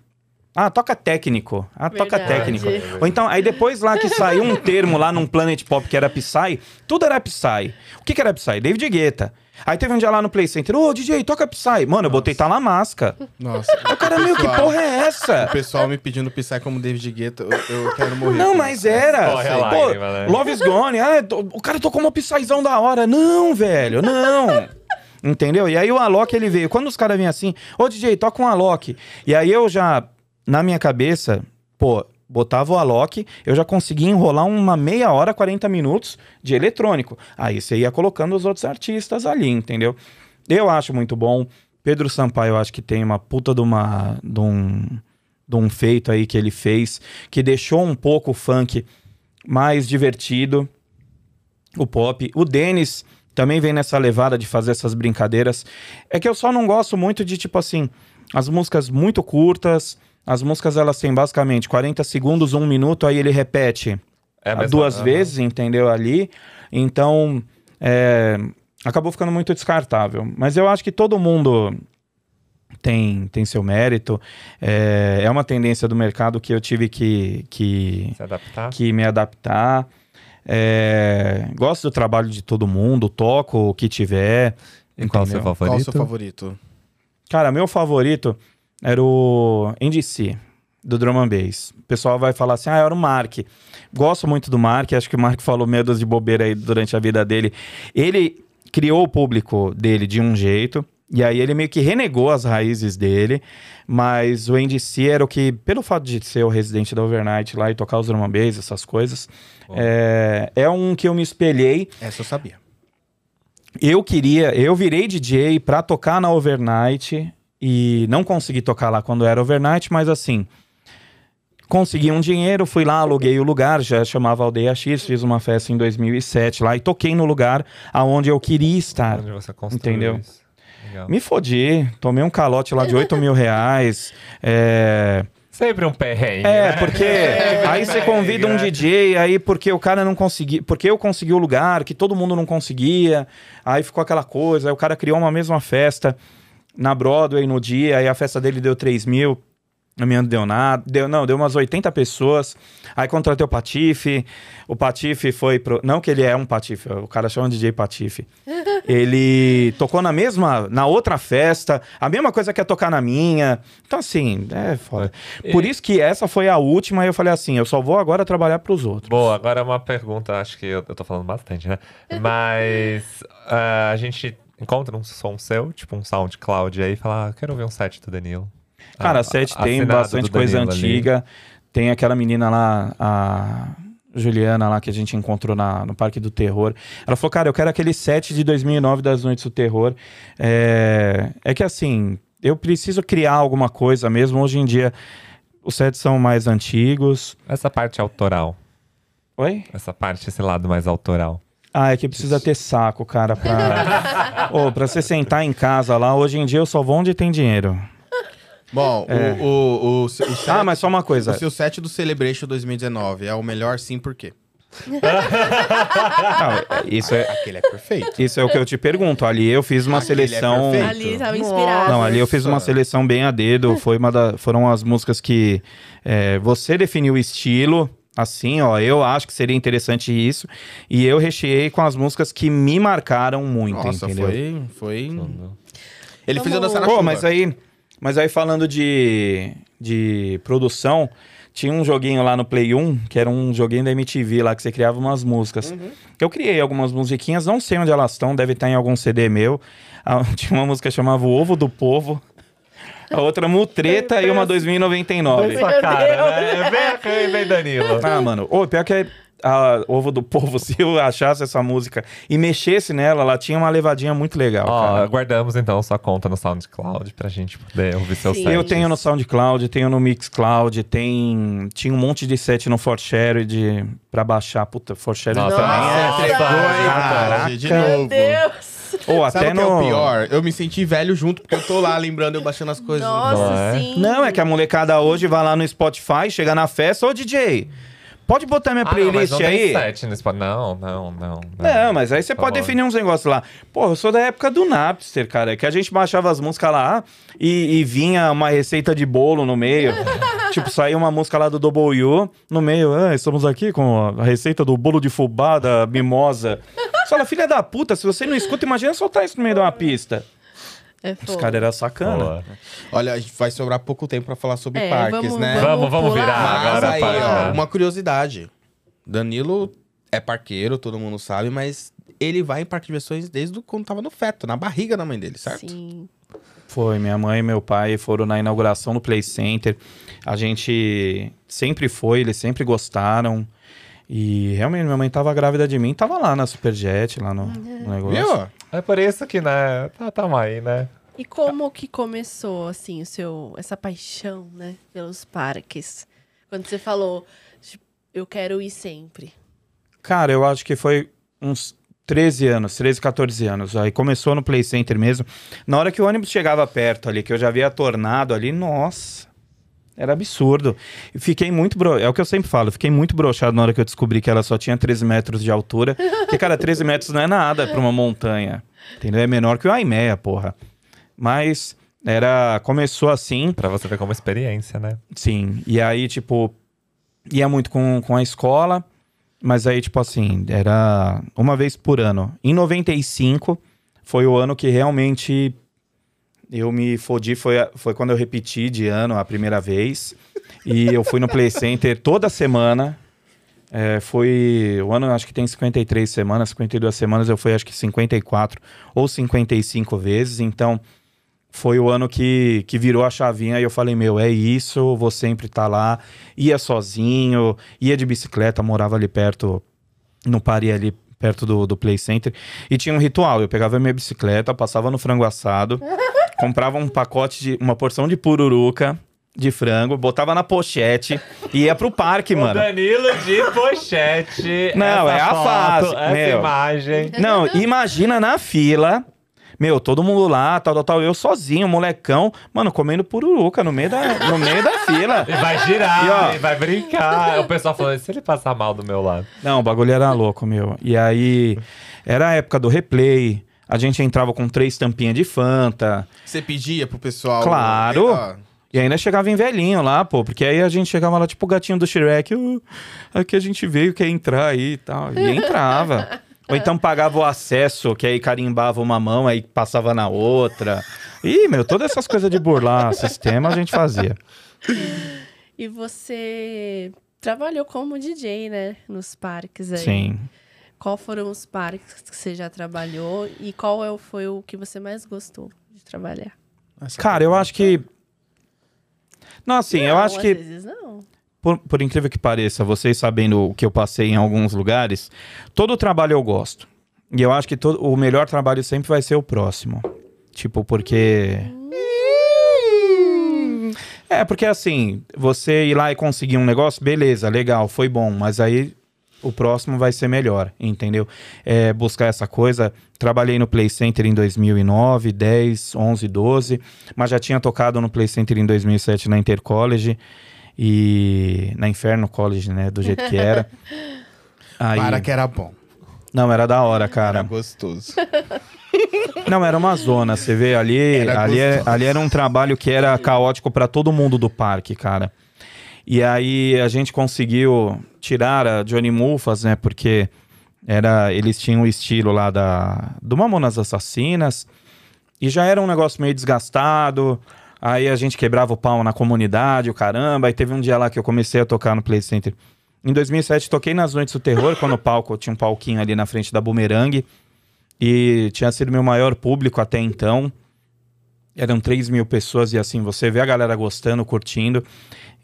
ah, toca técnico. Ah, toca Verdade. técnico. Ou então, aí depois lá que saiu um termo lá num Planet Pop que era Psy, tudo era Psy. O que que era Psy? David Guetta. Aí teve um dia lá no Play Center, ô DJ, toca Psy. Mano, eu botei tá na máscara. Nossa. O cara, meu, que porra é essa? O pessoal me pedindo Psy como David Guetta, eu, eu quero morrer. Não, com mas isso. era. Corre a Pô, lágrima, né? Love is Gone. Ah, to- o cara tocou uma Psyzão da hora. Não, velho, não. Entendeu? E aí o Alok, ele veio. Quando os caras vinham assim, ô DJ, toca um Alok. E aí eu já, na minha cabeça, pô, botava o Alok, eu já conseguia enrolar uma meia hora, 40 minutos de eletrônico. Aí você ia colocando os outros artistas ali, entendeu? Eu acho muito bom. Pedro Sampaio, eu acho que tem uma puta de uma. De um, de um feito aí que ele fez, que deixou um pouco o funk mais divertido, o pop. O Denis também vem nessa levada de fazer essas brincadeiras. É que eu só não gosto muito de, tipo assim, as músicas muito curtas, As músicas elas têm basicamente 40 segundos, um minuto, aí ele repete É mesma- duas vezes, entendeu? Ali. Então, é, acabou ficando muito descartável. Mas eu acho que todo mundo tem, tem seu mérito. É, é uma tendência do mercado que eu tive que, que, Se adaptar. que me adaptar. É, gosto do trabalho de todo mundo, toco o que tiver. E qual o seu favorito? Qual o seu favorito? Cara, meu favorito era o NDC, do Drum and Bass. O pessoal vai falar assim, ah, era o Mark. Gosto muito do Mark, acho que o Mark falou medos de bobeira aí durante a vida dele. Ele criou o público dele de um jeito, e aí ele meio que renegou as raízes dele, mas o NDC era o que, pelo fato de ser o residente da Overnight lá e tocar os Drum and Bass, essas coisas, é, é um que eu me espelhei Essa eu sabia. eu queria, eu virei DJ pra tocar na overnight e não consegui tocar lá quando era overnight, mas assim, consegui um dinheiro, fui lá, aluguei o lugar, já chamava Aldeia X, fiz uma festa em 2007 lá e toquei no lugar aonde eu queria estar. Onde você construiu Entendeu? isso. Legal. Me fodi, tomei um calote lá de 8 mil reais. É, Sempre um perrengue, é, né? porque aí você convida um né? DJ, aí porque o cara não conseguia, porque eu consegui o lugar, que todo mundo não conseguia, aí ficou aquela coisa, aí o cara criou uma mesma festa na Broadway no dia, aí a festa dele deu 3 mil, a minha não deu nada, deu, não, deu umas 80 pessoas, aí contratei o Patife, o Patife foi pro, não que ele é um Patife, o cara chama de DJ Patife, ele tocou na mesma, na outra festa, a mesma coisa que é tocar na minha. Então, assim, é foda. Por isso que essa foi a última, e eu falei assim: eu só vou agora trabalhar pros outros. Boa, agora uma pergunta, acho que eu, eu tô falando bastante, né? Mas ah, a gente encontra um som seu, tipo um SoundCloud aí, e fala, ah, quero ouvir um set do Danilo. Cara, Ah, a set tem assinado bastante coisa Danilo ali. antiga. Tem aquela menina lá, a Juliana lá, que a gente encontrou na, no Parque do Terror. Ela falou, cara, eu quero aquele set de 2009 das Noites do Terror. É, é que assim, eu preciso criar alguma coisa mesmo. Hoje em dia, os sets são mais antigos. Essa parte autoral, Oi? essa parte, esse lado mais autoral. Ah, é que precisa ter saco, cara, pra... Ô, pra você sentar em casa lá, hoje em dia eu só vou onde tem dinheiro. Bom, É. o, o, o, o set, Ah, mas só uma coisa. o seu set do Celebration 2019 é o melhor sim, por quê? Não, isso, é, Aquele é perfeito. isso é o que eu te pergunto. Ali eu fiz uma Aquele é seleção... perfeito. Ali tava Nossa. inspirado. Não, ali eu fiz uma seleção bem a dedo. Foi uma da, foram as músicas que é, você definiu o estilo. Assim, ó, eu acho que seria interessante isso. E eu recheei com as músicas que me marcaram muito, Nossa, entendeu? foi, foi... Ele fez eu Vamos- dançar na Pô, chuva. mas aí, mas aí falando de, de produção, tinha um joguinho lá no Play 1, que era um joguinho da MTV lá, que você criava umas músicas. Uhum. Eu criei algumas musiquinhas, não sei onde elas estão, deve estar em algum CD meu. Ah, tinha uma música que chamava O Ovo do Povo. A outra Mutreta e uma 2099. Essa cara, né? É a cara, bem Danilo. Ah, mano, ô, pior que é a Ovo do Povo, se eu achasse essa música e mexesse nela, ela tinha uma levadinha muito legal, Ó, cara. guardamos então sua conta no SoundCloud pra gente poder ouvir seu Sim. set. Eu tenho no SoundCloud, tenho no Mixcloud, tem... tinha um monte de set no ForShare de... pra baixar. Puta, ForShare Nossa, também Nossa, é... cara? De novo. Meu Deus! Ou Sabe até o que é o no... pior? Eu me senti velho junto, porque eu tô lá lembrando, eu baixando as coisas. Nossa, Não é? sim. Não, é que a molecada hoje vai lá no Spotify, chega na festa, ô DJ, pode botar minha Ah, não, mas playlist não aí? no. Não, não, não. Não, mas aí você Por pode favor. definir uns negócios lá. Pô, eu sou da época do Napster, cara, que a gente baixava as músicas lá e, e vinha uma receita de bolo no meio. tipo, saía uma música lá do Double U no meio. Ah, estamos aqui com a receita do bolo de fubá da mimosa. Você fala, filha da puta, se você não escuta, imagina soltar isso no meio de uma pista. É Os caras eram sacana. Boa. Olha, a gente vai sobrar pouco tempo pra falar sobre É, parques, vamos- né? Vamos, vamos virar Mas agora, aí, pai, ó, uma curiosidade. Danilo é parqueiro, todo mundo sabe, mas ele vai em parque de diversões desde quando tava no feto, na barriga da mãe dele, certo? Sim. Foi, minha mãe e meu pai foram na inauguração do Play Center. A gente sempre foi, eles sempre gostaram. E realmente, minha mãe tava grávida de mim, tava lá na Superjet, lá no, no negócio. Viu? É por isso que, né? Tá, tamo aí, né? E como que começou, assim, o seu, essa paixão, né, pelos parques? Quando você falou, tipo, eu quero ir sempre. Cara, eu acho que foi uns 13 anos, 13, 14 anos. Aí começou no Play Center mesmo. Na hora que o ônibus chegava perto ali, que eu já via tornado ali, nossa. Era absurdo. Fiquei muito. Bro... É o que eu sempre falo. Fiquei muito broxado na hora que eu descobri que ela só tinha 13 metros de altura. Porque, cara, 13 metros não é nada pra uma montanha. Entendeu? É menor que o Aimeia, porra. Mas era. Começou assim. Pra você ver como experiência, né? Sim. E aí, tipo, ia muito com, com a escola. Mas aí, tipo assim, era uma vez por ano. Em 95, foi o ano que realmente eu me fodi. Foi, foi quando eu repeti de ano a primeira vez. E eu fui no Play Center toda semana. É, foi. O ano acho que tem 53 semanas, 52 semanas. Eu fui acho que 54 ou 55 vezes. Então. Foi o ano que, que virou a chavinha e eu falei, meu, é isso, vou sempre estar lá. Ia sozinho, ia de bicicleta, morava ali perto, no Pari ali perto do, do Play Center. E tinha um ritual, eu pegava minha bicicleta, passava no frango assado, comprava um pacote de, uma porção de pururuca de frango, botava na pochete e ia pro parque, mano. Danilo de pochete. Não, é a foto, fase, Essa meu. imagem. Não, imagina na fila. Meu, todo mundo lá, tal, tal, tal. Eu sozinho, molecão, mano, comendo pururuca no meio da, no meio da fila. E vai girar, E, ó. e vai brincar. O pessoal falando, se ele passar mal do meu lado? Não, o bagulho era louco, meu. E aí, era a época do replay. A gente entrava com três tampinhas de Fanta. Você pedia pro pessoal. Claro. E ainda chegava em velhinho lá, pô. Porque aí a gente chegava lá, tipo o gatinho do Shrek. "Uh, aqui a gente veio, quer entrar aí e tal. E entrava. Ou então pagava o acesso, que aí carimbava uma mão, aí passava na outra. Ih, meu, todas essas coisas de burlar sistema a gente fazia. E você trabalhou como DJ, né? Nos parques aí. Sim. Qual foram os parques que você já trabalhou e qual é foi o que você mais gostou de trabalhar? essa Cara, eu acho que. Não, assim, eu Não, acho às que. vezes não. por, por incrível que pareça, vocês sabendo o que eu passei em alguns lugares, todo trabalho eu gosto. E eu acho que todo, o melhor trabalho sempre vai ser o próximo. Tipo, porque. É, porque assim, você ir lá e conseguir um negócio, beleza, legal, foi bom, mas aí o próximo vai ser melhor, entendeu? É, buscar essa coisa. Trabalhei no Play Center em 2009, 10, 11, 12, mas já tinha tocado no Play Center em 2007 na Intercollege e na Inferno College, né, do jeito que era. Aí, Para que era bom. Não, era da hora, Era cara. gostoso. Não, era uma zona, você vê ali, Era ali, é- ali era um trabalho que era caótico pra todo mundo do parque, cara. E aí a gente conseguiu tirar a Johnny Mufas, né? Porque era, eles tinham o estilo lá da do Mamonas Assassinas e já era um negócio meio desgastado. Aí a gente quebrava o pau na comunidade, o caramba. Aí teve um dia lá que eu comecei a tocar no Play Center. Em 2007 toquei nas Noites do Terror, quando o palco tinha um palquinho ali na frente da Boomerang. E tinha sido meu maior público até então. Eram 3 mil pessoas e assim, você vê a galera gostando, curtindo.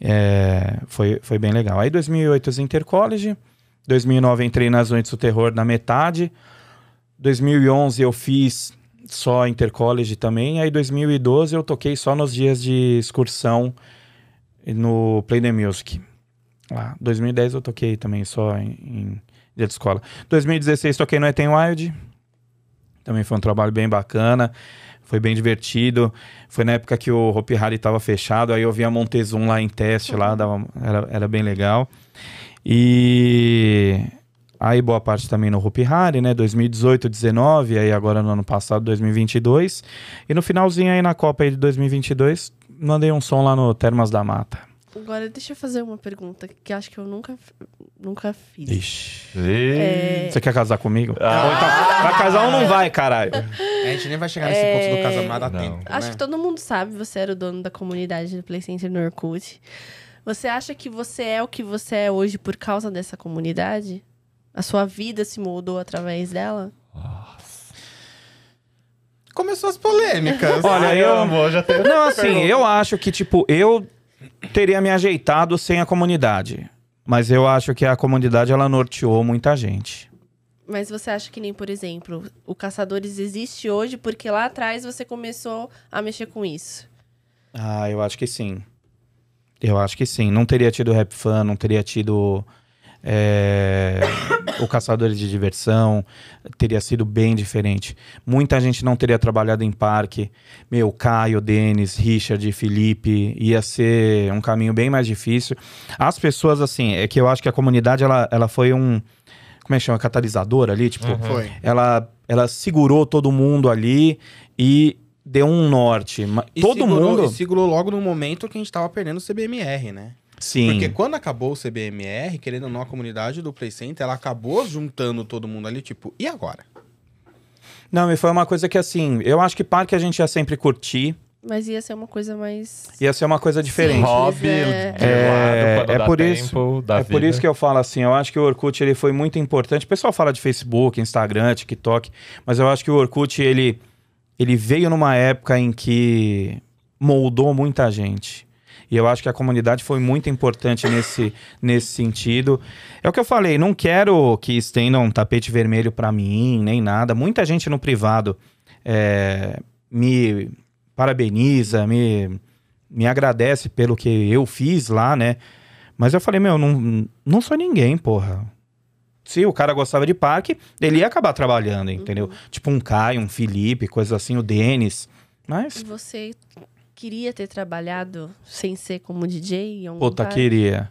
É, foi, foi bem legal. Aí 2008 eu Intercollege. 2009 entrei nas Noites do Terror na metade. 2011 eu fiz só Intercollege também. Aí 2012 eu toquei só nos dias de excursão no Play the Music. Lá. 2010 eu toquei também só em, em dia de escola. 2016 toquei no Eten Wild. Também foi um trabalho bem bacana. Foi bem divertido. Foi na época que o Hopi Hari estava fechado. Aí eu vi a Montezum lá em teste, lá, dava- era, era bem legal. E aí boa parte também no Hopi Hari, né? 2018, 19, aí agora no ano passado, 2022. E no finalzinho aí na Copa aí de 2022, mandei um som lá no Termas da Mata. Agora, deixa eu fazer uma pergunta que acho que eu nunca, nunca fiz. Ixi. É, Você quer casar comigo? Ah. Então, vai casar ou não vai, caralho? A gente nem vai chegar nesse ponto do casamento a tempo. Acho né? que todo mundo sabe, você era o dono da comunidade do Play Center no Orkut. Você acha que você é o que você é hoje por causa dessa comunidade? A sua vida se moldou através dela? Começou as polêmicas. Olha, eu- amor, já tenho Não, assim, eu acho que, tipo, eu teria me ajeitado sem a comunidade. Mas eu acho que a comunidade, ela norteou muita gente. Mas você acha que nem, por exemplo, o Caçadores existe hoje porque lá atrás você começou a mexer com isso? Ah, eu acho que sim. Eu acho que sim. Não teria tido Rap Fan, não teria tido é, o Caçadores de Diversão teria sido bem diferente. Muita gente não teria trabalhado em parque. Meu, Caio, Denis, Richard, Felipe, ia ser um caminho bem mais difícil. As pessoas, assim, é que eu acho que a comunidade, ela, ela foi um. Como é que chama? Catalisador ali? Tipo, Foi. ela, ela segurou todo mundo ali e deu um norte. E todo segurou, mundo. E segurou logo no momento que a gente tava perdendo o CBMR, né? Sim. Porque quando acabou o CBMR, querendo ou não, a comunidade do Play Center, ela acabou juntando todo mundo ali, tipo, e agora? Não, e foi uma coisa que, assim, eu acho que parque a gente ia sempre curtir. Mas ia ser uma coisa mais. Ia ser uma coisa diferente. Hobby, É. de É, é por tempo isso- é por vida. isso que eu falo assim, eu acho que o Orkut ele foi muito importante. O pessoal fala de Facebook, Instagram, TikTok, mas eu acho que o Orkut ele, ele veio numa época em que moldou muita gente. E eu acho que a comunidade foi muito importante nesse, nesse sentido. É o que eu falei, não quero que estendam um tapete vermelho pra mim, nem nada. Muita gente no privado é, me parabeniza, me, me agradece pelo que eu fiz lá, né? Mas eu falei, meu, não, não sou ninguém, porra. Se o cara gostava de parque, ele ia acabar trabalhando, entendeu? Tipo um Caio, um Felipe, coisa assim, o Denis. Mas, E você queria ter trabalhado sem ser como DJ puta, parque? queria.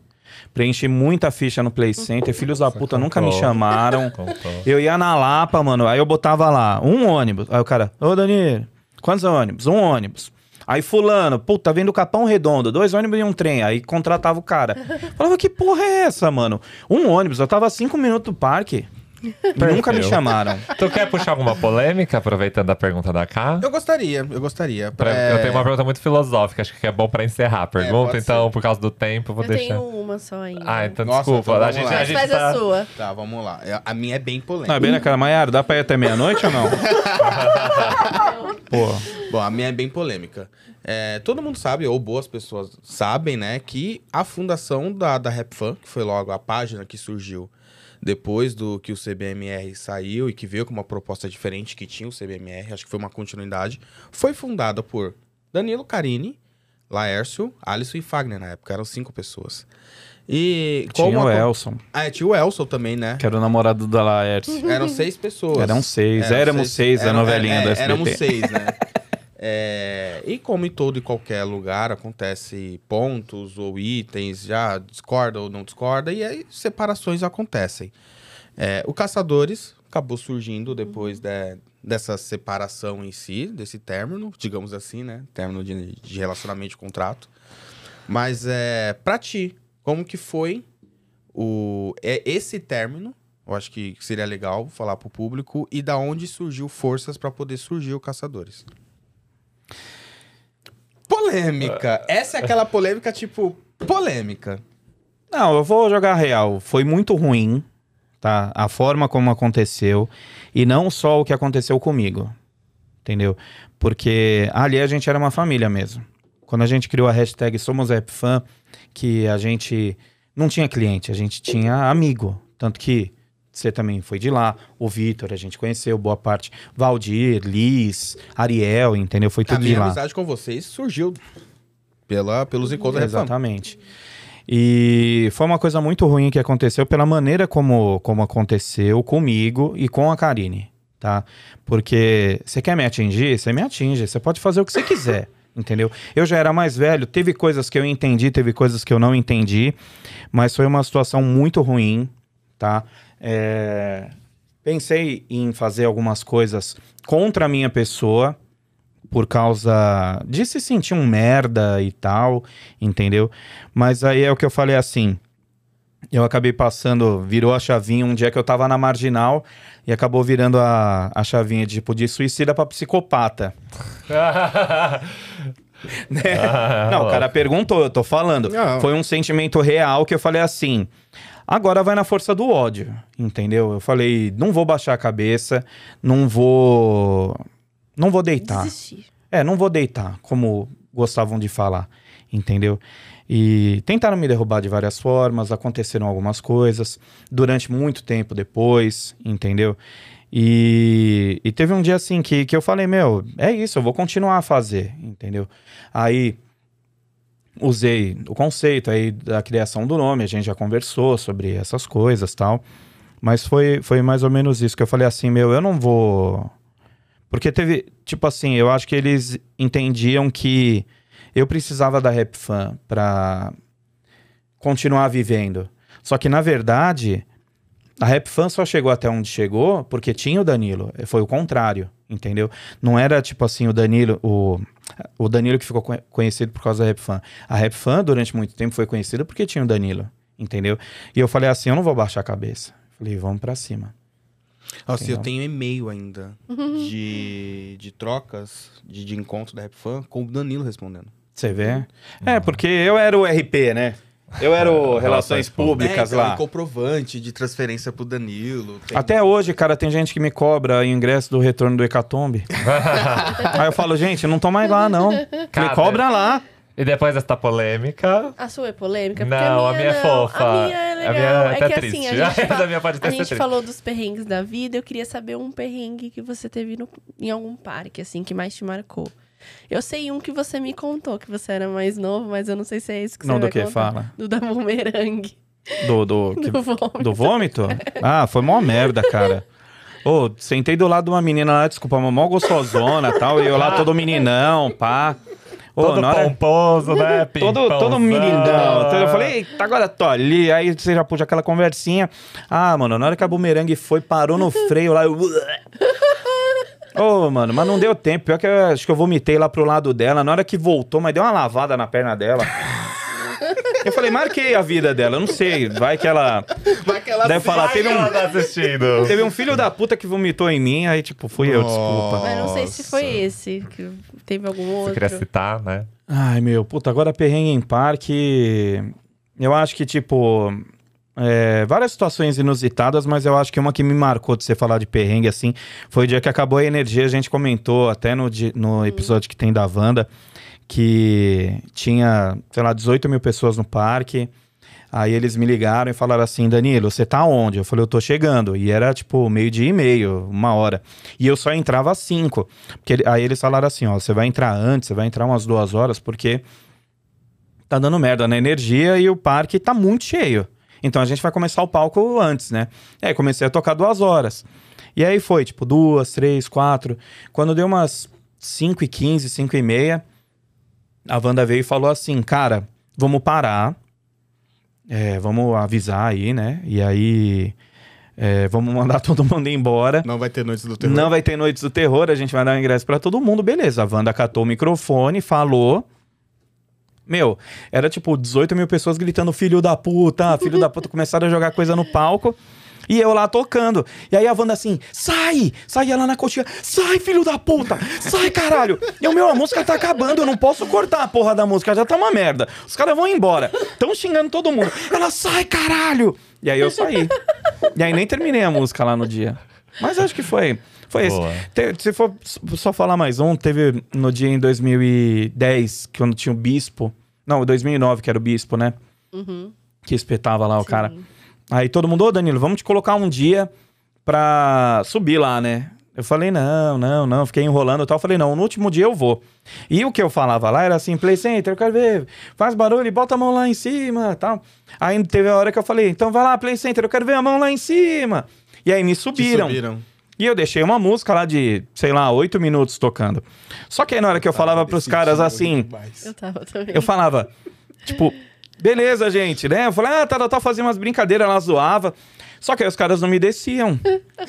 Preenchi muita ficha no Play Center, filhos da puta nunca me chamaram. Contou. Eu ia na Lapa, mano, aí eu botava lá, um ônibus. Aí o cara, ô Danilo, quantos ônibus? Um ônibus. Aí fulano, puta, vem do Capão Redondo, dois ônibus e um trem. Aí contratava o cara. Falava, que porra é essa, mano? Um ônibus, eu tava cinco minutos do parque. Nunca me chamaram. Tu quer puxar alguma polêmica, aproveitando a pergunta da Cá? Eu gostaria, eu gostaria. Pra- É, Eu tenho uma pergunta muito filosófica, acho que é bom pra encerrar a pergunta, pode então, ser. por causa do tempo, eu vou Eu deixar. tenho uma só ainda. Ah, então Nossa, desculpa. então a vamos gente, lá. a Mas gente faz tá... a sua. Tá, vamos lá. É- A minha é bem polêmica. Não, é bem na cara, Maiara, dá pra ir até meia-noite ou não? Pô, Bom, a minha é bem polêmica. É, todo mundo sabe, ou boas pessoas sabem, né, que a fundação da, da RapFan, que foi logo a página que surgiu depois do que o CBMR saiu e que veio com uma proposta diferente que tinha o CBMR, acho que foi uma continuidade, foi fundada por Danilo Carini, Laércio, Alisson e Fagner na época, eram cinco pessoas. E tinha o a- Elson, Ah, tinha o Elson também, né? que era o namorado da Laércio. Eram seis pessoas. Eram seis, Eram éramos seis, a eram- novelinha é, é, SBT. Éramos seis, né? É, e como em todo e qualquer lugar acontece pontos ou itens, já discorda ou não discorda, e aí separações acontecem. É, o Caçadores acabou surgindo depois de- dessa separação em si, desse término, digamos assim, né? Término de, de relacionamento de contrato. Mas é, pra ti, como que foi o, é, esse término? Eu acho que seria legal falar pro público e da onde surgiu forças pra poder surgir o Caçadores. Polêmica. Essa é aquela polêmica tipo polêmica. Não, eu vou jogar real. Foi muito ruim, tá? A forma como aconteceu. E não só o que aconteceu comigo. Entendeu? Porque ali a gente era uma família mesmo. Quando a gente criou a hashtag Somos que a gente não tinha cliente, a gente tinha amigo. Tanto que você também foi de lá, o Vitor, a gente conheceu, boa parte. Valdir, Liz, Ariel, entendeu? Foi A tudo de minha lá. amizade com vocês surgiu pela, pelos encontros. Exatamente. E foi uma coisa muito ruim que aconteceu pela maneira como, como aconteceu comigo e com a Karine, tá? Porque você quer me atingir, você me atinge, você pode fazer o que você quiser, entendeu? Eu já era mais velho, teve coisas que eu entendi, teve coisas que eu não entendi, mas foi uma situação muito ruim, tá? É, Pensei em fazer algumas coisas contra a minha pessoa, por causa de se sentir um merda e tal, entendeu? Mas aí é o que eu falei assim. Eu acabei passando, virou a chavinha um dia que eu tava na marginal e acabou virando a, a chavinha de, tipo, de suicida pra psicopata. né? Não, o cara perguntou, eu tô falando. Não. Foi um sentimento real que eu falei assim. Agora vai na força do ódio, entendeu? Eu falei, não vou baixar a cabeça, não vou. Não vou deitar. Desistir. É, não vou deitar, como gostavam de falar, entendeu? E tentaram me derrubar de várias formas, aconteceram algumas coisas durante muito tempo depois, entendeu? E, e teve um dia assim que, que eu falei, meu, é isso, eu vou continuar a fazer, entendeu? Aí usei o conceito aí da criação do nome, a gente já conversou sobre essas coisas tal. Mas foi, foi mais ou menos isso que eu falei assim, meu, eu não vou. Porque teve, tipo assim, eu acho que eles entendiam que eu precisava da Rap Fan pra continuar vivendo. Só que, na verdade, a Rap Fan só chegou até onde chegou porque tinha o Danilo. Foi o contrário, entendeu? Não era tipo assim, o Danilo, o, o Danilo que ficou conhe- conhecido por causa da Rap Fan. A Rap Fan, durante muito tempo, foi conhecida porque tinha o Danilo, entendeu? E eu falei assim, eu não vou baixar a cabeça. Falei, vamos pra cima. Nossa, eu Entendeu? tenho e-mail ainda de, de trocas, de, de encontro da Rap Fan, com o Danilo respondendo. Você vê? É, porque eu era o RP, né? Eu era o Relações Relações Públicas é, então, lá. e comprovante de transferência pro Danilo. tem- Até hoje, cara, tem gente que me cobra ingresso do retorno do Hecatombe. Aí eu falo, gente, não tô mais lá, não. Cara, cobra lá. E depois dessa polêmica. A sua é polêmica? Não, a minha é não. fofa. A minha é A legal. minha é é até que triste. assim, a gente, A fa- minha pode até a ser gente triste. falou dos perrengues da vida. Eu queria saber um perrengue que você teve no- em algum parque, assim, que mais te marcou. Eu sei um que você me contou, que você era mais novo, mas eu não sei se é isso que Não, você do vai que? contar. Fala. Do da bumerangue. Do, do, que- Do vômito. do vômito? Ah, foi mó merda, cara. Ô, sentei do lado de uma menina lá, desculpa, uma mó gostosona e tal, e eu lá todo meninão, pá. Ô, Todo hora- pomposo, né? Todo, todo meninão. Então eu falei, eita, agora tô ali. Aí você já puxa aquela conversinha. Ah, mano, na hora que a bumerangue foi, parou no freio lá. Eu... Ô, mano, mas não deu tempo. Pior que eu acho que eu vomitei lá pro lado dela. Na hora que voltou, mas deu uma lavada na perna dela. Eu falei, marquei a vida dela. Eu não sei. Vai que ela. Vai que ela Deve falar, teve Ela um, tá assistindo. teve um filho da puta que vomitou em mim. Aí, tipo, fui eu, desculpa. Mas não sei se foi Nossa. esse, que teve algum Você outro. queria citar, né? Ai, meu, puta, agora perrengue em parque. Eu acho que, tipo. É, várias situações inusitadas, mas eu acho que uma que me marcou de você falar de perrengue assim foi o dia que acabou a energia. A gente comentou até no, no episódio que tem da Wanda que tinha, sei lá, 18 mil pessoas no parque. Aí eles me ligaram e falaram assim: Danilo, você tá onde? Eu falei, eu tô chegando. E era tipo meio-dia e meio, uma hora. E eu só entrava às cinco. Porque ele- aí eles falaram assim: ó, você vai entrar antes, você vai entrar umas duas horas, porque tá dando merda na energia e o parque tá muito cheio. Então a gente vai começar o palco antes, né? E aí comecei a tocar duas horas. E aí foi, tipo, duas, três, quatro. Quando deu umas 5 e 15, 5 e meia, a Wanda veio e falou assim, cara, vamos parar. É, vamos avisar aí, né? E aí é, vamos mandar todo mundo embora. Não vai ter noites do terror. Não vai ter Noites do Terror, a gente vai dar um ingresso pra todo mundo, beleza. A Wanda catou o microfone, falou. Meu, era tipo 18 mil pessoas gritando filho da puta, filho da puta, começaram a jogar coisa no palco. E eu lá tocando. E aí a Wanda assim, sai! Saia lá na coxinha, sai, filho da puta! Sai, caralho! E o meu, a música tá acabando, eu não posso cortar a porra da música, já tá uma merda. Os caras vão embora. Tão xingando todo mundo. Ela, sai, caralho! E aí eu saí. E aí nem terminei a música lá no dia. Mas acho que foi. Foi esse. Te- se for só falar mais um, teve no dia em 2010, quando tinha o Bispo. Não, 2009, que era o Bispo, né? Que espetava lá o cara. Aí todo mundo, ô Danilo, vamos te colocar um dia pra subir lá, né? Eu falei, não, não, não, fiquei enrolando e tal. Eu falei, não, no último dia eu vou. E o que eu falava lá era assim, Play Center, eu quero ver, faz barulho, bota a mão lá em cima tal. Aí teve a hora que eu falei, então vai lá, Play Center, eu quero ver a mão lá em cima. E aí me Te subiram. E eu deixei uma música lá de, sei lá, oito minutos tocando. Só que aí na hora que eu falava pros caras assim, Eu tava também. eu falava, tipo, beleza, gente, né? Eu falei, ah, tá, tá, tá, fazia umas brincadeiras, ela zoava. Só que aí os caras não me desciam.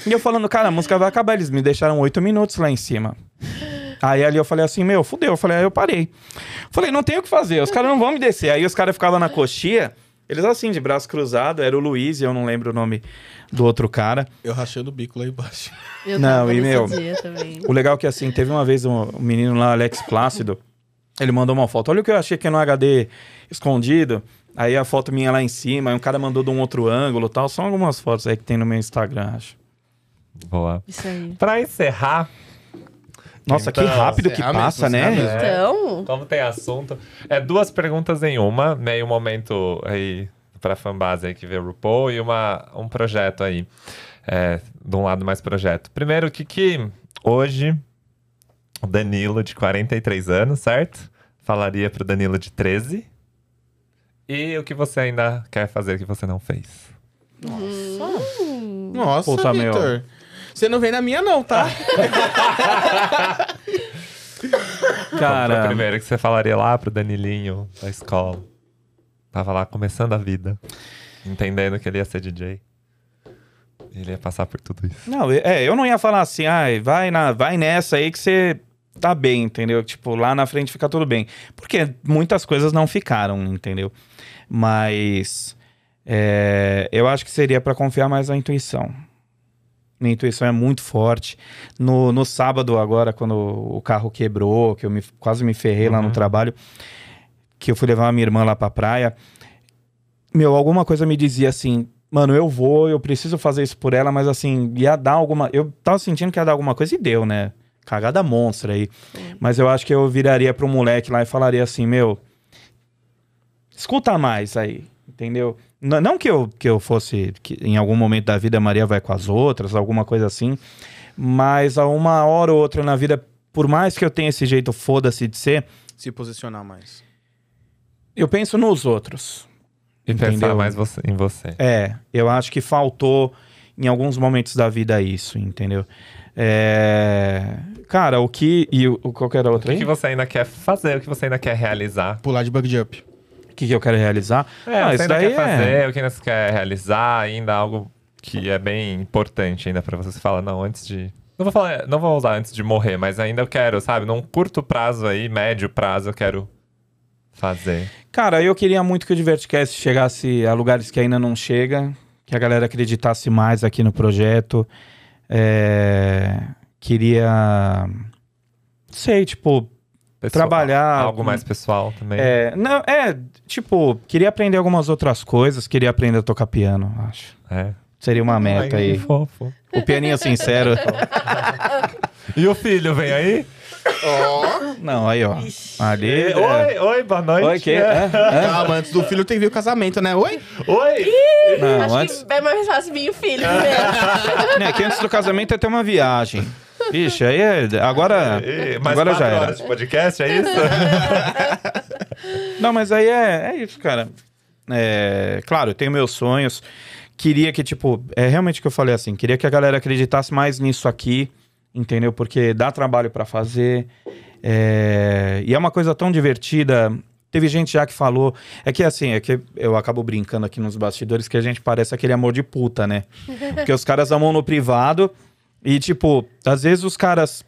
e eu falando, cara, a música vai acabar. Eles me deixaram oito minutos lá em cima. Aí ali eu falei assim, meu, fudeu. Eu falei, aí eu parei. Falei, não tem o que fazer, os caras não vão me descer. Aí os caras ficavam na coxia, eles assim, de braço cruzado, era o Luiz, e eu não lembro o nome do outro cara. Eu rachando o bico lá embaixo. Eu Não, e meu. O legal é que, assim, teve uma vez um, um menino lá, Alex Plácido, ele mandou uma foto. Olha o que eu achei que é no HD escondido. Aí a foto minha lá em cima, aí um cara mandou de um outro ângulo e tal. São algumas fotos aí que tem no meu Instagram, acho. Boa. Isso aí. Pra encerrar, Nossa, que Então, rápido que encerrar passa, mesmo, né? mesmo. Então, como tem assunto, é duas perguntas em uma, meio momento aí pra fanbase aí que vê o RuPaul e uma, um projeto aí, é, de um lado mais projeto. Primeiro, o que que hoje o Danilo de 43 anos, certo? Falaria pro Danilo de 13, E o que você ainda quer fazer que você não fez? Nossa, Puta, meu. Vitor. Você não vem na minha, não, tá? Qual Cara, foi o primeiro que você falaria lá pro Danilinho da escola? Tava lá começando a vida, entendendo que ele ia ser DJ. Ele ia passar por tudo isso. Não, é, eu não ia falar assim, ai, vai, na, vai nessa aí que você tá bem, entendeu? Tipo, lá na frente fica tudo bem. Porque muitas coisas não ficaram, entendeu? Mas é, eu acho que seria pra confiar mais na intuição. Minha intuição é muito forte. No, no sábado, agora, quando o carro quebrou, que eu me- quase me ferrei lá no trabalho, que eu fui levar a minha irmã lá pra praia, meu, alguma coisa me dizia assim, mano, eu vou, eu preciso fazer isso por ela, mas assim, ia dar alguma. Eu tava sentindo que ia dar alguma coisa e deu, né? Cagada monstra aí. Mas eu acho que eu viraria pro moleque lá e falaria assim, meu, escuta mais aí, entendeu? N- não que eu, que eu fosse, que em algum momento da vida a Maria vai com as outras, alguma coisa assim, mas a uma hora ou outra na vida, por mais que eu tenha esse jeito foda-se de ser, Se posicionar mais. eu penso nos outros. E pensar Entendeu? mais você- em você. É, eu acho que faltou em alguns momentos da vida isso, entendeu? É... Cara, o que. E o, o- qual que era a O aí? que você ainda quer fazer? O que você ainda quer realizar? Pular de bug jump. O que, que eu quero realizar? É, Ah, você isso ainda daí quer é- fazer, o que você quer realizar, ainda algo que é bem importante ainda pra você. Você fala, não, antes de. Não vou falar, não vou usar antes de morrer, mas ainda eu quero, sabe? Num curto prazo aí, médio prazo, eu quero fazer. Cara, eu queria muito que o Divertcast chegasse a lugares que ainda não chega, que a galera acreditasse mais aqui no projeto. É, Queria. Sei, tipo. Pessoal, Trabalhar Algo mais pessoal também. É, não, é, tipo, queria aprender algumas outras coisas, queria aprender a tocar piano, acho. É. Seria uma meta Ai, aí. fofo. O pianinho sincero. E o filho vem aí? Não, aí, ó. Ali. É. Oi, oi, boa noite. Oi, que? É. É, é. Calma, antes do filho tem que vir o casamento, né? Oi? Oi! Não, Acho antes. que é mais fácil vir o filho primeiro. Né, que antes do casamento é ter uma viagem. Vixe, aí é. Agora. E- Mais Agora já era. horas de podcast, é isso? Não, mas aí é, é isso, cara. É, claro, eu tenho meus sonhos. Queria que, tipo, é realmente o que eu falei assim, queria que a galera acreditasse mais nisso aqui, entendeu? Porque dá trabalho pra fazer. é, e é uma coisa tão divertida. Teve gente já que falou. É que assim, é que eu acabo brincando aqui nos bastidores que a gente parece aquele amor de puta, né? Porque os caras amam no privado e, tipo, às vezes os caras.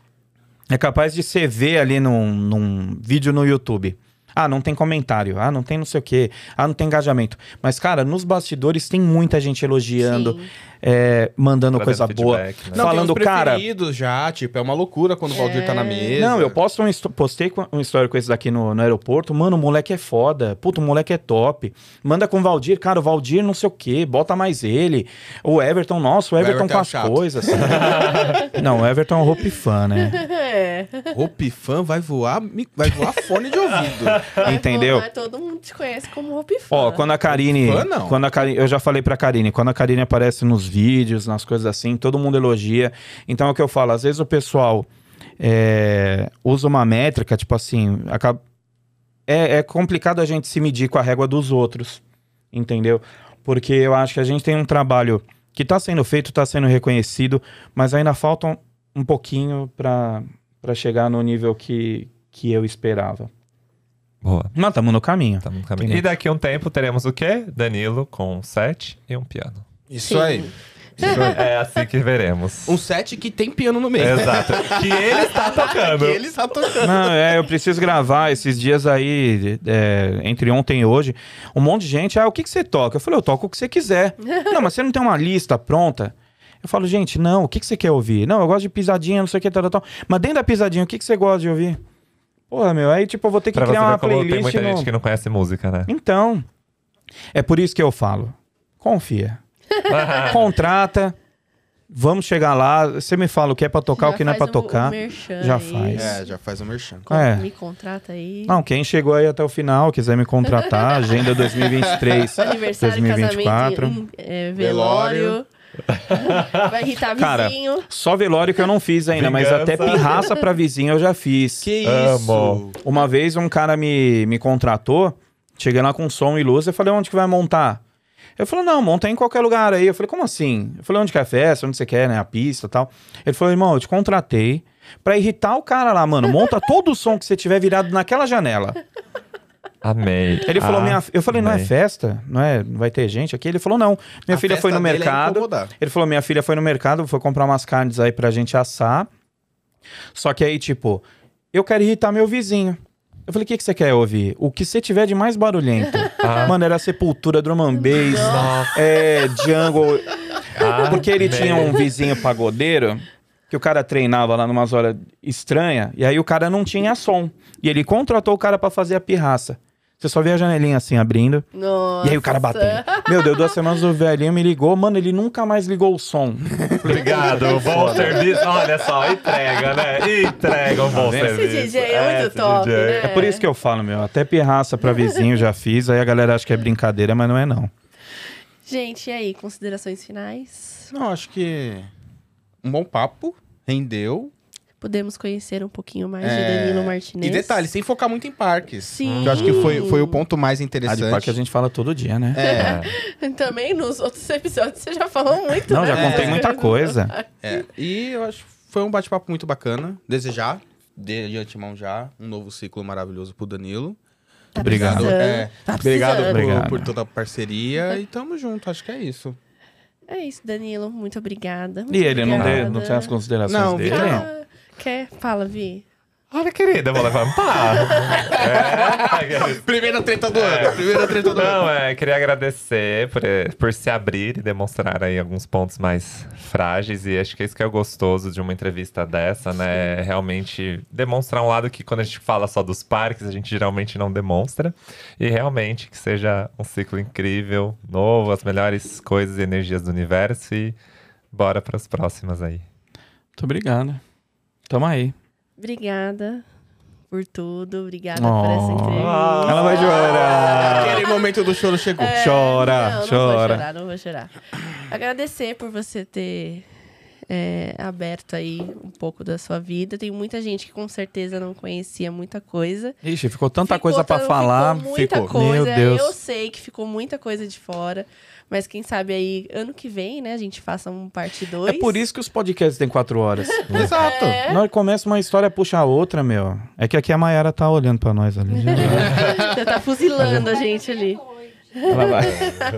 É capaz de você ver ali num, num vídeo no YouTube. Ah, não tem comentário. Ah, não tem não sei o quê. Ah, não tem engajamento. Mas, cara, nos bastidores tem muita gente elogiando, Sim. É, mandando Trazendo coisa boa. né? Não, Falando, tem cara. já, tipo, é uma loucura quando o Valdir tá na mesa. Não, eu posto um, postei com- um story com esse daqui no, no aeroporto. Mano, o moleque é foda. Puta, o moleque é top. Manda com o Valdir. Cara, o Valdir não sei o quê. Bota mais ele. O Everton, nossa, o Everton, Everton com é as chato. coisas. não, o Everton é um hope fã, né? É. Hope fã vai voar, vai voar fone de ouvido. Entendeu? Mas todo mundo te conhece como Hope Fã. Ó, quando a Karine. Fã, não. Quando a Karine. Eu já falei pra Karine, quando a Karine aparece nos vídeos, nas coisas assim, todo mundo elogia. Então é o que eu falo, às vezes o pessoal é, usa uma métrica, tipo assim, acaba. É, é complicado a gente se medir com a régua dos outros, entendeu? Porque eu acho que a gente tem um trabalho que tá sendo feito, tá sendo reconhecido, mas ainda falta um, um pouquinho pra pra chegar no nível que, que eu esperava. Boa. Mas estamos no caminho. Tamo no caminho. E daqui a um tempo teremos o quê? Danilo com um set e um piano. Isso Sim. aí. É assim que veremos. Um set que tem piano no meio. Exato. que ele está tocando. Que ele está tocando. Não, é, eu preciso gravar esses dias aí, é, entre ontem e hoje. Um monte de gente, ah, o que, que você toca? Eu falei, eu toco o que você quiser. não, mas você não tem uma lista pronta? Eu falo, gente, não, o que, que você quer ouvir? Não, eu gosto de pisadinha, não sei o que, tal, tal, tal. Mas dentro da pisadinha, o que, que você gosta de ouvir? Porra, meu, aí tipo, eu vou ter que Pra você criar uma ver como tem playlist muita no... gente que não conhece música, né? Então, é por isso que eu falo, confia. Contrata, vamos chegar lá, você me fala o que é pra tocar, Já o que não é pra o- o tocar. merchan já aí. faz. É, já faz um merchan. É. Me contrata aí. Não, quem chegou aí até o final, quiser me contratar, agenda 2023, Aniversário, 2024. casamento, é, velório. Vai irritar Cara, vizinho. Só velório que eu não fiz ainda, mas até pirraça pra vizinho eu já fiz. Que Amo. isso? Uma vez um cara me, me contratou, Cheguei lá com som e luz, eu falei, onde que vai montar? Ele falou, não, monta em qualquer lugar aí. Eu falei, como assim? Eu falei, onde que é a festa, onde você quer, né, a pista e tal. Ele falou, irmão, eu te contratei pra irritar o cara lá, mano. Monta todo o som que você tiver virado naquela janela. Amei. Ele falou, minha... eu falei, não é Amei. festa? Não é? Não vai ter gente aqui? Ele falou, não. Minha A filha foi no é mercado. incomodar. ele falou, minha filha foi no mercado, foi comprar umas carnes aí pra gente assar. Só que aí, tipo, eu quero irritar meu vizinho. Eu falei, o que, que você quer ouvir? O que você tiver de mais barulhento. Ah. Mano, era Sepultura, Drum and Bass, é, Jungle. Ah, Porque ele tinha um vizinho pagodeiro que o cara treinava lá numas horas estranhas, e aí o cara não tinha som. E ele contratou o cara pra fazer a pirraça. Você só vê a janelinha assim abrindo. Nossa. E aí o cara batendo. Meu, deu duas semanas o velhinho me ligou. Mano, ele nunca mais ligou o som. Obrigado, bom serviço. Olha só, entrega, né? Entrega um bom? Esse serviço. DJ é muito esse top, DJ. né? É por isso que eu falo, meu. Até pirraça pra vizinho já fiz. Aí a galera acha que é brincadeira, mas não é não. Gente, e aí, considerações finais? Não, acho que um bom papo, rendeu. Podemos conhecer um pouquinho mais de É, Danilo Martinez. E detalhe, sem focar muito em parques. Sim. Que eu acho que foi, foi o ponto mais A interessante. de parque a gente fala todo dia, né? É, Também nos outros episódios você já falou muito, Não, né? já contei muita coisa. é. E eu acho que foi um bate-papo muito bacana. Desejar, de, de antemão já, um novo ciclo maravilhoso pro Danilo. Tá Obrigado. É, Tá obrigado por, Obrigado. por toda a parceria e tamo junto, acho que é isso. É isso, Danilo. Muito obrigada. Muito E ele não, obrigada. deu, não tem as considerações Não, dele? Não. Quer? Fala, Vi. Olha, querida, eu vou levantar. é, Primeira treta do ano, primeira treta do ano. Não, é, queria agradecer por, por se abrir e demonstrar aí alguns pontos mais frágeis. E acho que é isso que é o gostoso de uma entrevista dessa, né? É Realmente demonstrar um lado que quando a gente fala só dos parques, a gente geralmente não demonstra. E realmente que seja um ciclo incrível, novo, as melhores coisas e energias do universo. E bora para as próximas aí. Muito obrigado. Tamo aí. Obrigada por tudo. Obrigada Oh. por essa entrevista. Ela vai chorar. Aquele momento do choro chegou. É, Chora, não, Não vou chora. chorar, não vou chorar. Agradecer por você ter é, aberto aí um pouco da sua vida. Tem muita gente que com certeza não conhecia muita coisa. Ixi, ficou tanta Ficou coisa pra tan- falar. Ficou muita ficou. coisa. Meu Deus. Eu sei que ficou muita coisa de fora. Mas quem sabe aí, ano que vem, né, a gente faça um parte 2. É por isso que os podcasts têm quatro horas. Exato. É. Que começa uma história, puxa a outra, meu. É que aqui a Mayara tá olhando pra nós ali. Você tá fuzilando a gente ali. Ela vai.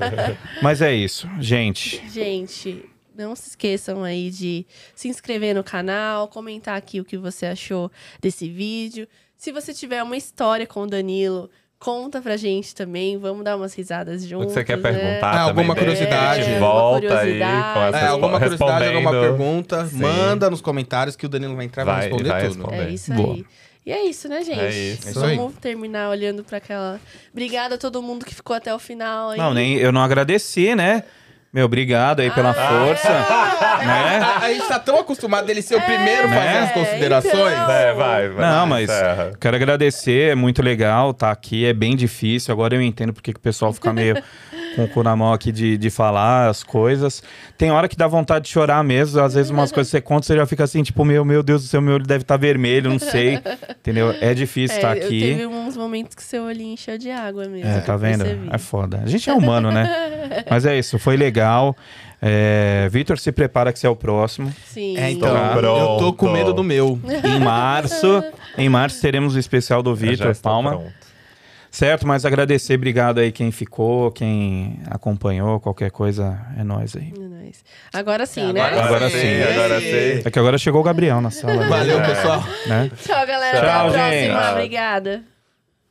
Mas é isso, gente. Gente, não se esqueçam aí de se inscrever no canal, comentar aqui o que você achou desse vídeo. Se você tiver uma história com o Danilo, conta pra gente também. Vamos dar umas risadas O juntos. que você quer né? perguntar Ah, alguma curiosidade. É, volta alguma aí com curiosidade. É, alguma curiosidade, alguma pergunta, Sim. manda nos comentários que o Danilo vai entrar e vai, Vai- responder vai tudo. responder. É isso Boa. aí. E é isso, né, gente? É isso. É isso. Vamos terminar olhando pra aquela. Obrigada a todo mundo que ficou até o final aí. Não, nem, eu não agradeci, né? Meu, obrigado aí pela Ah, força. Né? A, a gente tá tão acostumado dele ser o primeiro a fazer Né? as considerações. então. É, vai, vai. Não, mas encerra. quero agradecer, é muito legal estar aqui, é bem difícil. Agora eu entendo porque que o pessoal fica meio com o cu na mão aqui de, de falar as coisas. Tem hora que dá vontade de chorar mesmo, às vezes umas coisas que você conta, você já fica assim, tipo, meu, meu Deus do céu, meu olho deve estar vermelho, não sei. Entendeu? É difícil É, estar eu aqui. Teve uns momentos que seu olhinho encheu de água mesmo. É, tá vendo? percebi. É foda. A gente é humano, né? Mas é isso, foi legal. É, Vitor, se prepara que você é o próximo. Sim. É, então, Tô eu tô com medo do meu. Em março, em março teremos o especial do já Vitor Palma. pronto. Certo, mas agradecer, obrigado aí quem ficou, quem acompanhou, qualquer coisa, é nóis aí. É nóis. Agora sim, né? Agora Agora sim, sim, agora sim. É que agora chegou o Gabriel na sala. né? Valeu, pessoal. Né? Tchau, galera. Tchau, Até a gente. próxima. Obrigada.